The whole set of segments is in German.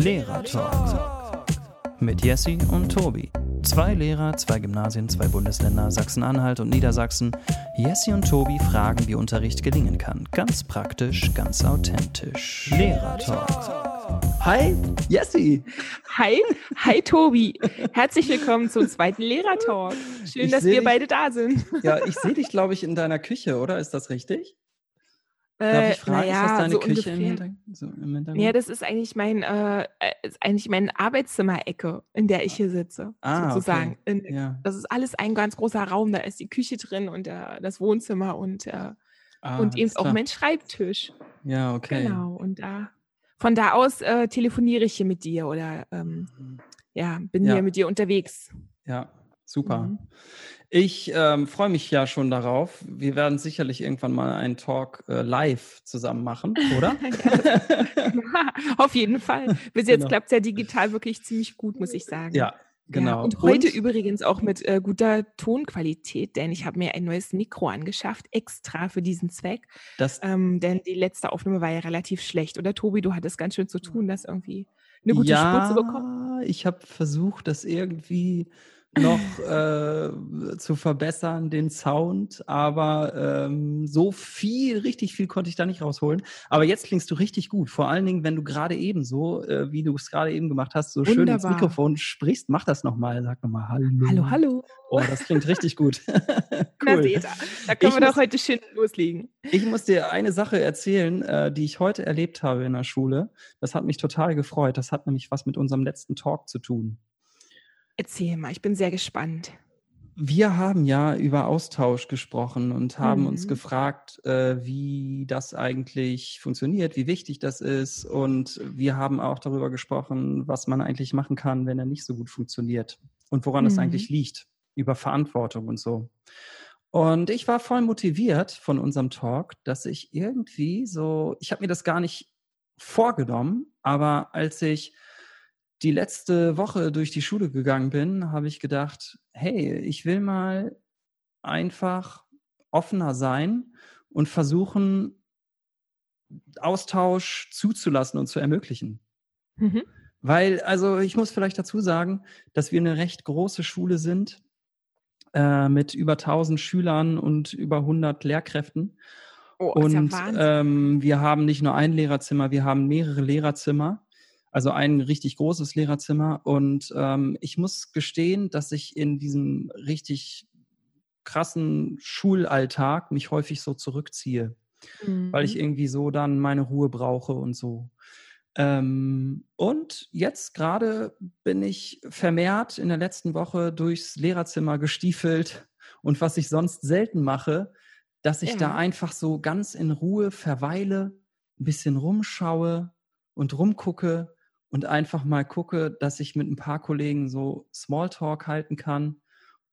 Lehrer-Talk mit Jessie und Tobi. Zwei Lehrer, zwei Gymnasien, zwei Bundesländer, Sachsen-Anhalt und Niedersachsen. Jessie und Tobi fragen, wie Unterricht gelingen kann. Ganz praktisch, ganz authentisch. Lehrer-Talk. Hi, Jessie. Hi, hi Tobi. Herzlich willkommen zum zweiten Lehrer-Talk. Schön, Ich dass wir dich- beide da sind. Ja, ich sehe dich, glaube ich, in deiner Küche, oder? Ist das richtig? Darf Äh, ich fragen, naja, ist das deine so Küche im ungefähr. Hintergrund? So im Hintergrund? Ja, das ist eigentlich mein, äh, äh, ist eigentlich meine Arbeitszimmerecke, in der ich hier sitze, Ah, sozusagen. In, ja. das ist alles ein ganz großer Raum. Da ist die Küche drin und äh, das Wohnzimmer und, äh, Ah, und eben auch mein Schreibtisch. Ja, okay. Genau. Und da, von da aus äh, telefoniere ich hier mit dir oder ähm, ja, bin Ja. hier mit dir unterwegs. Ja, super. Mhm. Ich ähm, freue mich ja schon darauf. Wir werden sicherlich irgendwann mal einen Talk äh, live zusammen machen, oder? Auf jeden Fall. Bis jetzt Genau. klappt es ja digital wirklich ziemlich gut, muss ich sagen. ja, genau. Ja, und heute übrigens auch mit äh, guter Tonqualität, denn ich habe mir ein neues Mikro angeschafft, extra für diesen Zweck. das, Ähm, denn die letzte Aufnahme war ja relativ schlecht. Oder Tobi, du hattest ganz schön zu tun, das irgendwie eine gute Spur zu bekommen. Ja, ich habe versucht, das irgendwie noch äh, zu verbessern, den Sound, aber ähm, so viel, richtig viel konnte ich da nicht rausholen. Aber jetzt klingst du richtig gut. Vor allen Dingen, wenn du gerade eben so, äh, wie du es gerade eben gemacht hast, so schön ins Wunderbar. Mikrofon sprichst. Mach das nochmal. Sag nochmal Hallo. Hallo, hallo. Oh, das klingt richtig gut. Na, cool. seht ihr. Da können Ich wir doch heute schön loslegen. Ich muss dir eine Sache erzählen, äh, die ich heute erlebt habe in der Schule. Das hat mich total gefreut. Das hat nämlich was mit unserem letzten Talk zu tun. Erzähl mal, ich bin sehr gespannt. Wir haben ja über Austausch gesprochen und haben uns Mhm. gefragt, äh, wie das eigentlich funktioniert, wie wichtig das ist. Und wir haben auch darüber gesprochen, was man eigentlich machen kann, wenn er nicht so gut funktioniert und woran es Mhm. eigentlich liegt, über Verantwortung und so. Und ich war voll motiviert von unserem Talk, dass ich irgendwie so, ich habe mir das gar nicht vorgenommen, aber als ich die letzte Woche durch die Schule gegangen bin, habe ich gedacht, hey, ich will mal einfach offener sein und versuchen, Austausch zuzulassen und zu ermöglichen. Mhm. Weil, also ich muss vielleicht dazu sagen, dass wir eine recht große Schule sind äh, mit über 1000 Schülern und über 100 Lehrkräften. Oh, ja Und Wahnsinn. ähm, wir haben nicht nur ein Lehrerzimmer, wir haben mehrere Lehrerzimmer, also ein richtig großes Lehrerzimmer. Und ähm, ich muss gestehen, dass ich in diesem richtig krassen Schulalltag mich häufig so zurückziehe, weil ich Mhm. irgendwie so dann meine Ruhe brauche und so. Ähm, und jetzt gerade bin ich vermehrt in der letzten Woche durchs Lehrerzimmer gestiefelt und was ich sonst selten mache, dass ich da Ja. einfach so ganz in Ruhe verweile, ein bisschen rumschaue und rumgucke und einfach mal gucke, dass ich mit ein paar Kollegen so Smalltalk halten kann.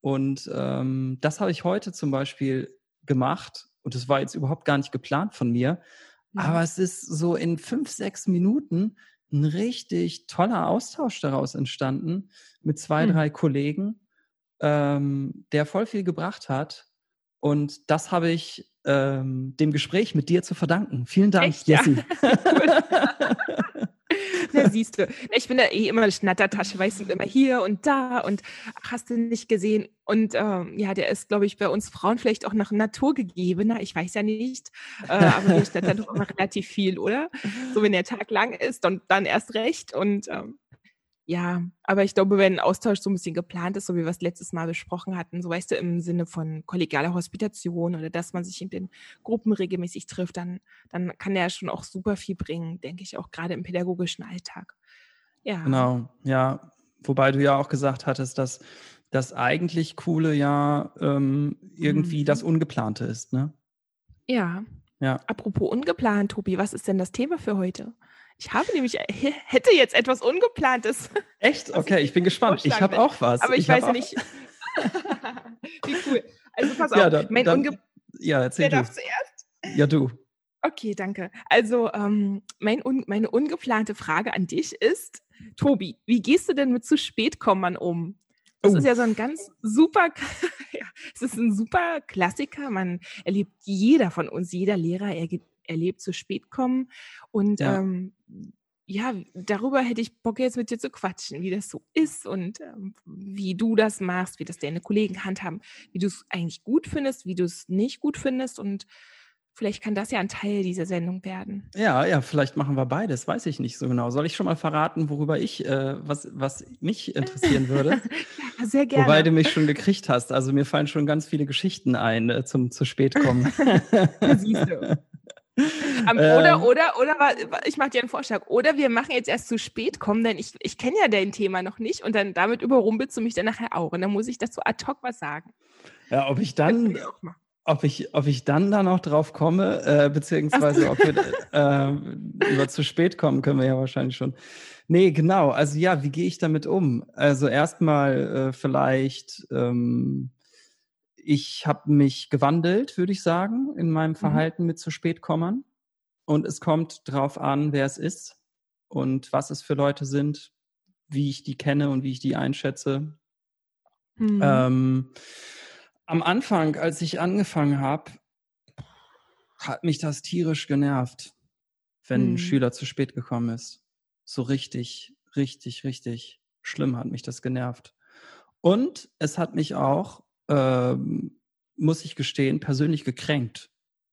Und ähm, das habe ich heute zum Beispiel gemacht und das war jetzt überhaupt gar nicht geplant von mir. Aber es ist so in fünf, sechs Minuten ein richtig toller Austausch daraus entstanden mit zwei, Hm. drei Kollegen, ähm, der voll viel gebracht hat. Und das habe ich ähm, dem Gespräch mit dir zu verdanken. Vielen Dank, Echt, ja? Jessie. Na, siehst du. Ich bin da eh immer eine Schnattertasche, weißt du, immer hier und da und ach, hast du nicht gesehen. Und ähm, ja, der ist, glaube ich, bei uns Frauen vielleicht auch nach Naturgegebener. Ich weiß ja nicht. Äh, aber wir schnattern doch immer relativ viel, oder? So, wenn der Tag lang ist, dann, dann erst recht. Und ähm, ja, aber ich glaube, wenn ein Austausch so ein bisschen geplant ist, so wie wir es letztes Mal besprochen hatten, so weißt du, im Sinne von kollegialer Hospitation oder dass man sich in den Gruppen regelmäßig trifft, dann, dann kann der schon auch super viel bringen, denke ich, auch gerade im pädagogischen Alltag. Ja. Genau, ja. Wobei du ja auch gesagt hattest, dass das eigentlich Coole ja ähm, irgendwie Mhm. das Ungeplante ist, ne? Ja. Ja. Apropos ungeplant, Tobi, was ist denn das Thema für heute? Ich habe nämlich, äh, hätte jetzt etwas Ungeplantes, Echt? Okay, ich bin gespannt. Ich habe auch was. aber ich, hab weiß ja nicht. Wie cool. Also pass auf, Ja, dann, mein dann, Unge ja, Wer erzähl darf du. zuerst? Ja, du. Okay, danke. Also ähm, mein un meine ungeplante Frage an dich ist, Tobi, wie gehst du denn mit zu spät kommen um? Das Oh. ist ja so ein ganz super, ja, es ist ein super Klassiker. Man erlebt jeder von uns, jeder Lehrer erge- erlebt zu spät kommen. Und Ja. ähm, ja, darüber hätte ich Bock jetzt mit dir zu quatschen, wie das so ist und ähm, wie du das machst, wie das deine Kollegen handhaben, wie du es eigentlich gut findest, wie du es nicht gut findest und vielleicht kann das ja ein Teil dieser Sendung werden. Ja, ja, vielleicht machen wir beides, weiß ich nicht so genau. Soll ich schon mal verraten, worüber ich, äh, was, was mich interessieren würde? ja, sehr gerne. Wobei du mich schon gekriegt hast. Also mir fallen schon ganz viele Geschichten ein äh, zum zu spät kommen. Siehst du. Oder, ähm, oder, oder, ich mache dir einen Vorschlag. Oder wir machen jetzt erst zu spät kommen, denn ich, ich kenne ja dein Thema noch nicht und dann damit überrumpelst du mich dann nachher auch. Und dann muss ich dazu ad hoc was sagen. Ja, ob ich dann, ob ich, ob ich dann da noch drauf komme, äh, beziehungsweise ob wir äh, über zu spät kommen, können wir ja wahrscheinlich schon. Nee, genau. Also ja, wie gehe ich damit um? Also erstmal äh, vielleicht ähm, ich habe mich gewandelt, würde ich sagen, in meinem mhm. Verhalten mhm. mit zu spät kommen. Und es kommt drauf an, wer es ist und was es für Leute sind, wie ich die kenne und wie ich die einschätze. Mhm. Ähm, am Anfang, als ich angefangen habe, hat mich das tierisch genervt, wenn mhm. ein Schüler zu spät gekommen ist. So richtig, richtig, richtig schlimm hat mich das genervt. Und es hat mich auch ähm, muss ich gestehen, persönlich gekränkt.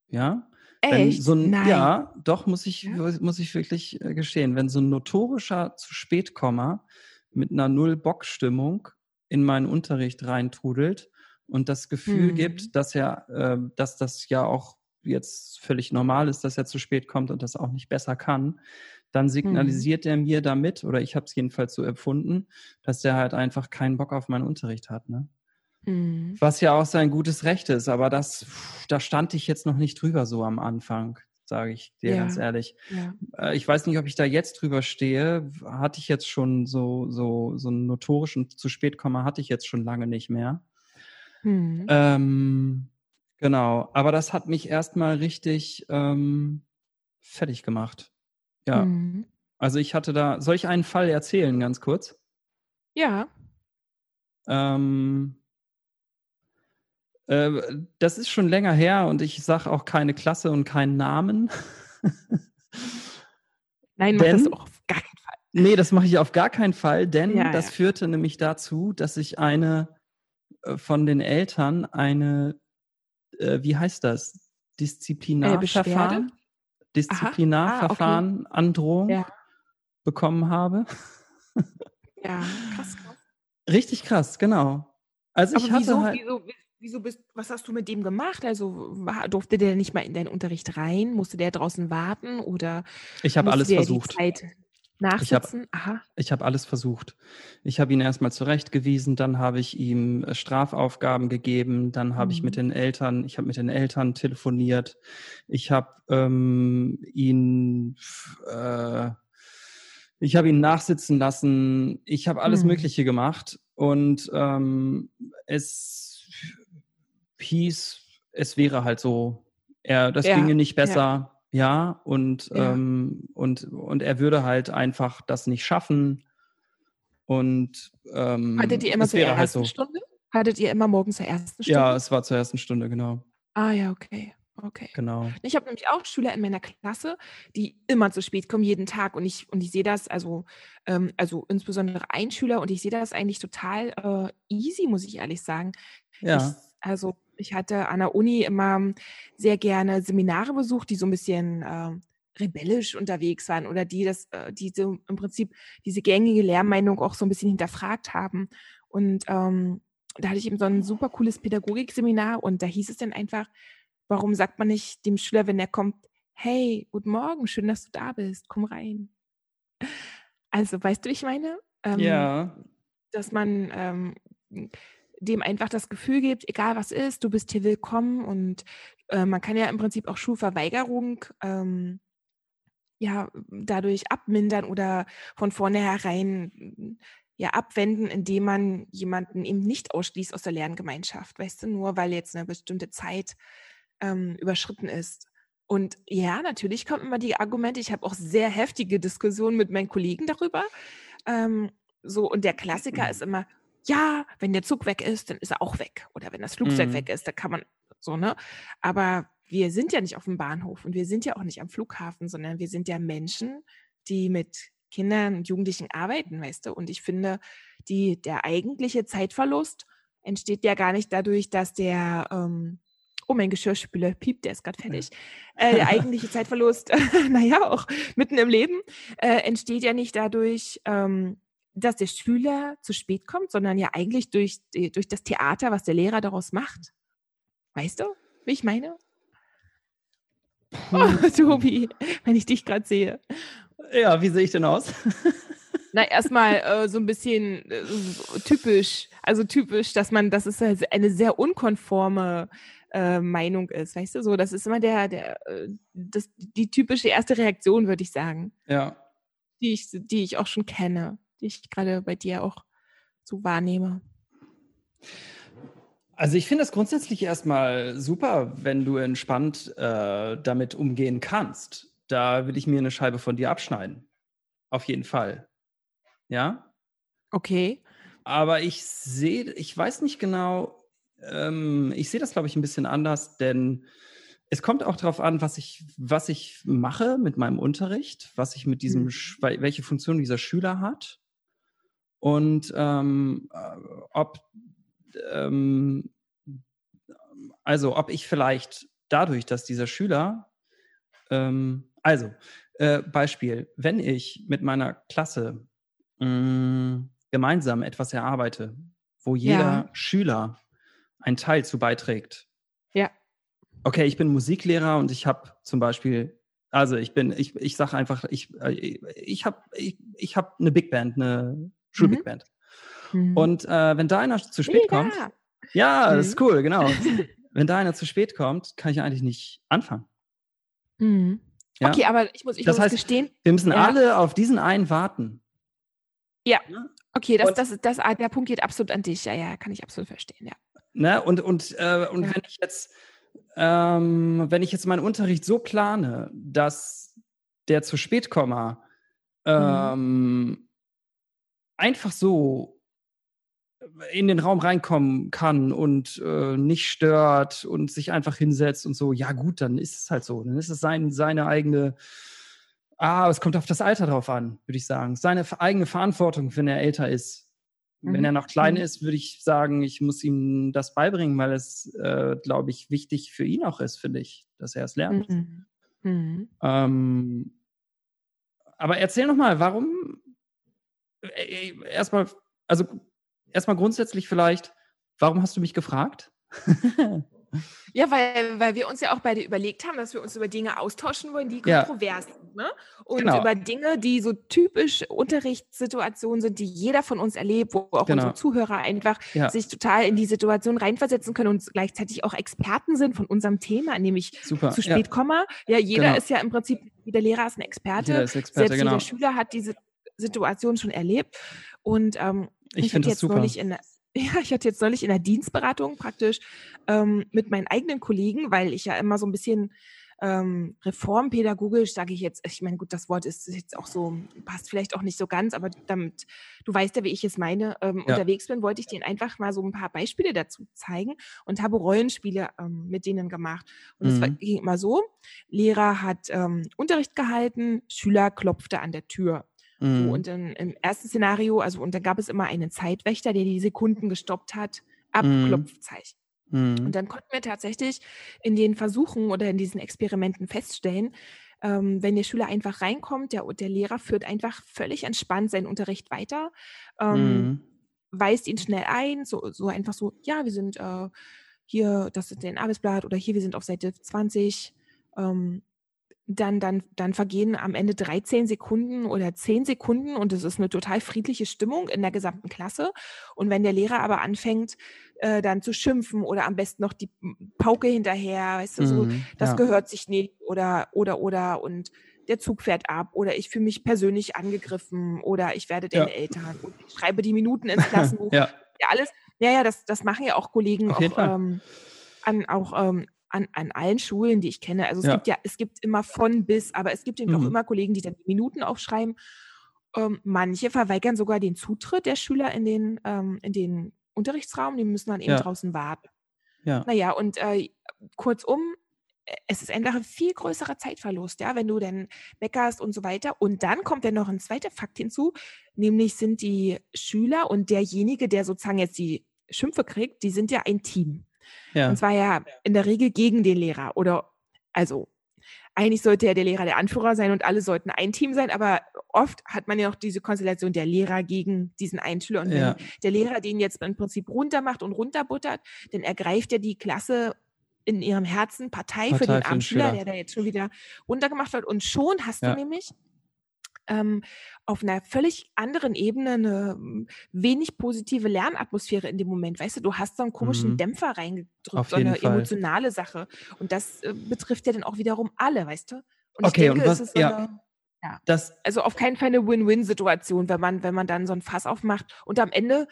Ja. Echt? So ein, Nein. Ja, doch, muss ich, ja? muss ich wirklich äh, gestehen. Wenn so ein notorischer zu spätkommer mit einer Null-Bock-Stimmung in meinen Unterricht reintrudelt und das Gefühl hm. gibt, dass er, äh, dass das ja auch jetzt völlig normal ist, dass er zu spät kommt und das auch nicht besser kann, dann hm. signalisiert hm. er mir damit, oder ich habe es jedenfalls so empfunden, dass der halt einfach keinen Bock auf meinen Unterricht hat. Ne? Mhm. Was ja auch sein gutes Recht ist, aber das, da stand ich jetzt noch nicht drüber so am Anfang, sage ich dir ja. ganz ehrlich. Ja. Äh, ich weiß nicht, ob ich da jetzt drüber stehe. Hatte ich jetzt schon so, so, so einen notorischen zu spät komme, hatte ich jetzt schon lange nicht mehr. Mhm. Ähm, genau, aber das hat mich erstmal richtig ähm, fertig gemacht. Ja. Mhm. Also ich hatte da, soll ich einen Fall erzählen, ganz kurz? Ja. Ähm, äh, das ist schon länger her und ich sage auch keine Klasse und keinen Namen. Nein, mach denn, das auf gar keinen Fall. Nee, das mache ich auf gar keinen Fall, denn ja, das ja. führte nämlich dazu, dass ich eine äh, von den Eltern eine, äh, wie heißt das? Disziplinarverfahren? Disziplinarverfahren, ah, okay. Androhung ja. bekommen habe. ja, krass, krass. Richtig krass, genau. Also Aber ich hatte wieso, halt, wieso, wieso bist, was hast du mit dem gemacht? Also war, durfte der nicht mal in deinen Unterricht rein? Musste der draußen warten oder? Ich habe alles versucht. Nachsitzen? Ich habe hab alles versucht. Ich habe ihn erstmal zurechtgewiesen, dann habe ich ihm äh, Strafaufgaben gegeben, dann habe mhm. ich mit mhm. den Eltern, ich habe mit den Eltern telefoniert, ich habe ähm, ihn äh, ich habe ihn nachsitzen lassen, ich habe alles mhm. Mögliche gemacht und ähm, es hieß, es wäre halt so, er, das ja, ginge nicht besser, ja, ja und, ja. Ähm, und, und er würde halt einfach das nicht schaffen. Und ähm, hattet ihr immer zur ersten halt so. Stunde? Hattet ihr immer morgens zur ersten Stunde? Ja, es war zur ersten Stunde, genau. Ah ja, okay. Okay. Genau. Ich habe nämlich auch Schüler in meiner Klasse, die immer zu spät kommen, jeden Tag. Und ich, und ich sehe das, also, ähm, also insbesondere ein Schüler, und ich sehe das eigentlich total äh, easy, muss ich ehrlich sagen. Ja. Ich, also ich hatte an der Uni immer sehr gerne Seminare besucht, die so ein bisschen äh, rebellisch unterwegs waren oder die das, äh, die so im Prinzip diese gängige Lehrmeinung auch so ein bisschen hinterfragt haben. Und ähm, da hatte ich eben so ein super cooles Pädagogikseminar und da hieß es dann einfach, warum sagt man nicht dem Schüler, wenn er kommt, hey, guten Morgen, schön, dass du da bist, komm rein. Also, weißt du, wie ich meine? Ähm, ja. Dass man ähm, dem einfach das Gefühl gibt, egal was ist, du bist hier willkommen und äh, man kann ja im Prinzip auch Schulverweigerung ähm, ja dadurch abmindern oder von vornherein ja abwenden, indem man jemanden eben nicht ausschließt aus der Lerngemeinschaft, weißt du, nur weil jetzt eine bestimmte Zeit ähm, überschritten ist. Und ja, natürlich kommen immer die Argumente. Ich habe auch sehr heftige Diskussionen mit meinen Kollegen darüber. Ähm, so, und der Klassiker ist immer, ja, wenn der Zug weg ist, dann ist er auch weg. Oder wenn das Flugzeug mhm. weg ist, dann kann man so, ne? Aber wir sind ja nicht auf dem Bahnhof und wir sind ja auch nicht am Flughafen, sondern wir sind ja Menschen die mit Kindern und Jugendlichen arbeiten, weißt du? Und ich finde, die, der eigentliche Zeitverlust entsteht ja gar nicht dadurch, dass der, ähm, oh mein Geschirrspüler piept, der ist gerade fertig. Äh, der eigentliche Zeitverlust, naja, auch mitten im Leben, äh, entsteht ja nicht dadurch, ähm, dass der Schüler zu spät kommt, sondern ja eigentlich durch, durch das Theater, was der Lehrer daraus macht. Weißt du, wie ich meine? Oh, Tobi, wenn ich dich gerade sehe. Ja, wie sehe ich denn aus? Na, erstmal äh, so ein bisschen äh, typisch, also typisch, dass man, dass es halt eine sehr unkonforme äh, Meinung ist, weißt du, so, das ist immer der, der, äh, das, die typische erste Reaktion, würde ich sagen. Ja. Die ich, die ich auch schon kenne, die ich gerade bei dir auch so wahrnehme. Also ich finde es grundsätzlich erstmal super, wenn du entspannt äh, damit umgehen kannst. Da will ich mir eine Scheibe von dir abschneiden. Auf jeden Fall. Ja? Okay. Aber ich sehe, ich weiß nicht genau, ähm, ich sehe das, glaube ich, ein bisschen anders, denn es kommt auch darauf an, was ich, was ich mache mit meinem Unterricht, was ich mit diesem, mhm. welche Funktion dieser Schüler hat und ähm, äh, ob ähm, also ob ich vielleicht dadurch, dass dieser Schüler, ähm, also äh, Beispiel, wenn ich mit meiner Klasse mh, mm, gemeinsam etwas erarbeite, wo jeder ja. Schüler einen Teil zu beiträgt. Ja. Okay, ich bin Musiklehrer und ich habe zum Beispiel, also ich bin, ich, ich sage einfach, ich, äh, ich habe ich, ich hab eine Big Band, eine Schulbig mhm. Band. Mhm. Und äh, wenn da einer zu spät Mega. kommt, ja, mhm. das ist cool, genau. wenn da einer zu spät kommt, kann ich eigentlich nicht anfangen. Mhm. Ja? Okay, aber ich muss, ich das muss heißt, gestehen. Wir müssen ja. alle auf diesen einen warten. Ja. Okay, das, das, das, ah, der Punkt geht absolut an dich. Ja, ja, kann ich absolut verstehen, ja. Ne? Und, und, äh, und ja. wenn ich jetzt, ähm, wenn ich jetzt meinen Unterricht so plane, dass der zu spät komme, mhm. ähm, mhm. Einfach so in den Raum reinkommen kann und äh, nicht stört und sich einfach hinsetzt und so, ja gut, dann ist es halt so. Dann ist es sein, seine eigene, ah, es kommt auf das Alter drauf an, würde ich sagen. Seine eigene Verantwortung, wenn er älter ist. Mhm. Wenn er noch klein mhm. ist, würde ich sagen, ich muss ihm das beibringen, weil es, äh, glaube ich, wichtig für ihn auch ist, finde ich, dass er es lernt. Mhm. mhm. Ähm, aber erzähl noch mal, warum erstmal, also erstmal grundsätzlich vielleicht, warum hast du mich gefragt? Ja, weil, weil wir uns ja auch beide überlegt haben, dass wir uns über Dinge austauschen wollen, die kontrovers ja. sind. Ne? Und genau. über Dinge, die so typisch Unterrichtssituationen sind, die jeder von uns erlebt, wo auch genau. unsere Zuhörer einfach ja. sich total in die Situation reinversetzen können und gleichzeitig auch Experten sind von unserem Thema, nämlich Super. zu spät ja. komme. Ja, jeder genau. ist ja im Prinzip, jeder Lehrer ist ein Experte. Jeder ist Experte, Selbst genau. jeder Schüler hat diese Situation schon erlebt. Und ähm, ich, ich finde das super. In, ja, ich hatte jetzt neulich in der Dienstberatung praktisch ähm, mit meinen eigenen Kollegen, weil ich ja immer so ein bisschen ähm, reformpädagogisch, sage ich jetzt, ich meine, gut, das Wort ist jetzt auch so, passt vielleicht auch nicht so ganz, aber damit, du weißt ja, wie ich es meine, ähm, ja. unterwegs bin, wollte ich denen einfach mal so ein paar Beispiele dazu zeigen und habe Rollenspiele ähm, mit denen gemacht. Und es mhm. ging immer so, Lehrer hat ähm, Unterricht gehalten, Schüler klopfte an der Tür. Mhm. So, und in, im ersten Szenario, also und da gab es immer einen Zeitwächter, der die Sekunden gestoppt hat, Abklopfzeichen. Mhm. Und dann konnten wir tatsächlich in den Versuchen oder in diesen Experimenten feststellen, ähm, wenn der Schüler einfach reinkommt, der, der Lehrer führt einfach völlig entspannt seinen Unterricht weiter, ähm, mhm. weist ihn schnell ein, so, so einfach so, ja, wir sind äh, hier, das ist ein Arbeitsblatt oder hier, wir sind auf Seite 20. Ähm, dann, dann, dann vergehen am Ende 13 Sekunden oder 10 Sekunden und es ist eine total friedliche Stimmung in der gesamten Klasse. Und wenn der Lehrer aber anfängt, äh, dann zu schimpfen oder am besten noch die Pauke hinterher, weißt du, so, mm, das ja. gehört sich nicht oder, oder, oder und der Zug fährt ab oder ich fühle mich persönlich angegriffen oder ich werde den ja. Eltern und ich schreibe die Minuten ins Klassenbuch. ja. ja, alles. Ja, ja, das, das machen ja auch Kollegen auch, ähm, an, auch ähm, an, an allen Schulen, die ich kenne. Also es ja. gibt ja, es gibt immer von bis, aber es gibt eben mhm. auch immer Kollegen, die dann die Minuten aufschreiben. Ähm, manche verweigern sogar den Zutritt der Schüler in den, ähm, in den Unterrichtsraum, die müssen dann eben ja. draußen warten. Ja. Naja, und äh, kurzum, es ist einfach ein viel größerer Zeitverlust, ja, wenn du dann meckerst und so weiter. Und dann kommt dann noch ein zweiter Fakt hinzu, nämlich sind die Schüler und derjenige, der sozusagen jetzt die Schimpfe kriegt, die sind ja ein Team. Ja. Und zwar ja in der Regel gegen den Lehrer oder also eigentlich sollte ja der Lehrer der Anführer sein und alle sollten ein Team sein, aber oft hat man ja noch diese Konstellation der Lehrer gegen diesen einen Schüler. Und ja. wenn der Lehrer den jetzt im Prinzip runtermacht und runterbuttert, dann ergreift er die Klasse in ihrem Herzen Partei, Partei für den armen Schüler, der da jetzt schon wieder runtergemacht wird. Und schon hast ja. du nämlich ähm, auf einer völlig anderen Ebene eine hm, wenig positive Lernatmosphäre in dem Moment. Weißt du, du hast so einen komischen mhm. Dämpfer reingedrückt, so eine Fall. emotionale Sache. Und das äh, betrifft ja dann auch wiederum alle, weißt du? Und okay, denke, und was, so ja. Eine, ja. Das, also auf keinen Fall eine Win-Win-Situation, wenn man, wenn man dann so ein Fass aufmacht und am Ende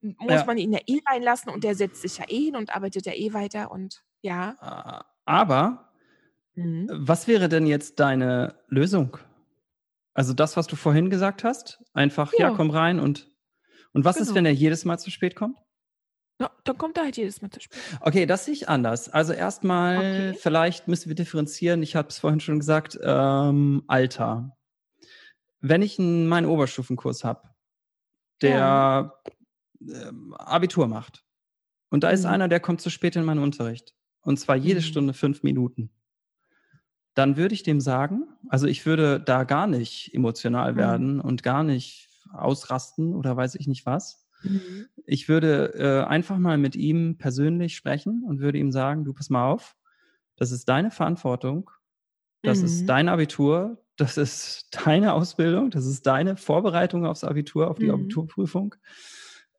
muss ja. man ihn ja eh reinlassen und der setzt sich ja eh hin und arbeitet ja eh weiter und ja. Aber mhm. was wäre denn jetzt deine Lösung? Also das, was du vorhin gesagt hast, einfach, ja, ja komm rein und und was genau. ist, wenn er jedes Mal zu spät kommt? Ja, dann kommt er halt jedes Mal zu spät. Okay, das sehe ich anders. Also erstmal, okay. vielleicht müssen wir differenzieren. Ich habe es vorhin schon gesagt, ähm, Alter. Wenn ich einen, meinen Oberstufenkurs habe, der ja. ähm, Abitur macht und da mhm. ist einer, der kommt zu spät in meinen Unterricht und zwar jede mhm. Stunde fünf Minuten, dann würde ich dem sagen, also ich würde da gar nicht emotional mhm. werden und gar nicht ausrasten oder weiß ich nicht was. Mhm. Ich würde äh, einfach mal mit ihm persönlich sprechen und würde ihm sagen, du pass mal auf, das ist deine Verantwortung, das ist mhm. dein Abitur, das ist deine Ausbildung, das ist deine Vorbereitung aufs Abitur, auf die mhm. Abiturprüfung.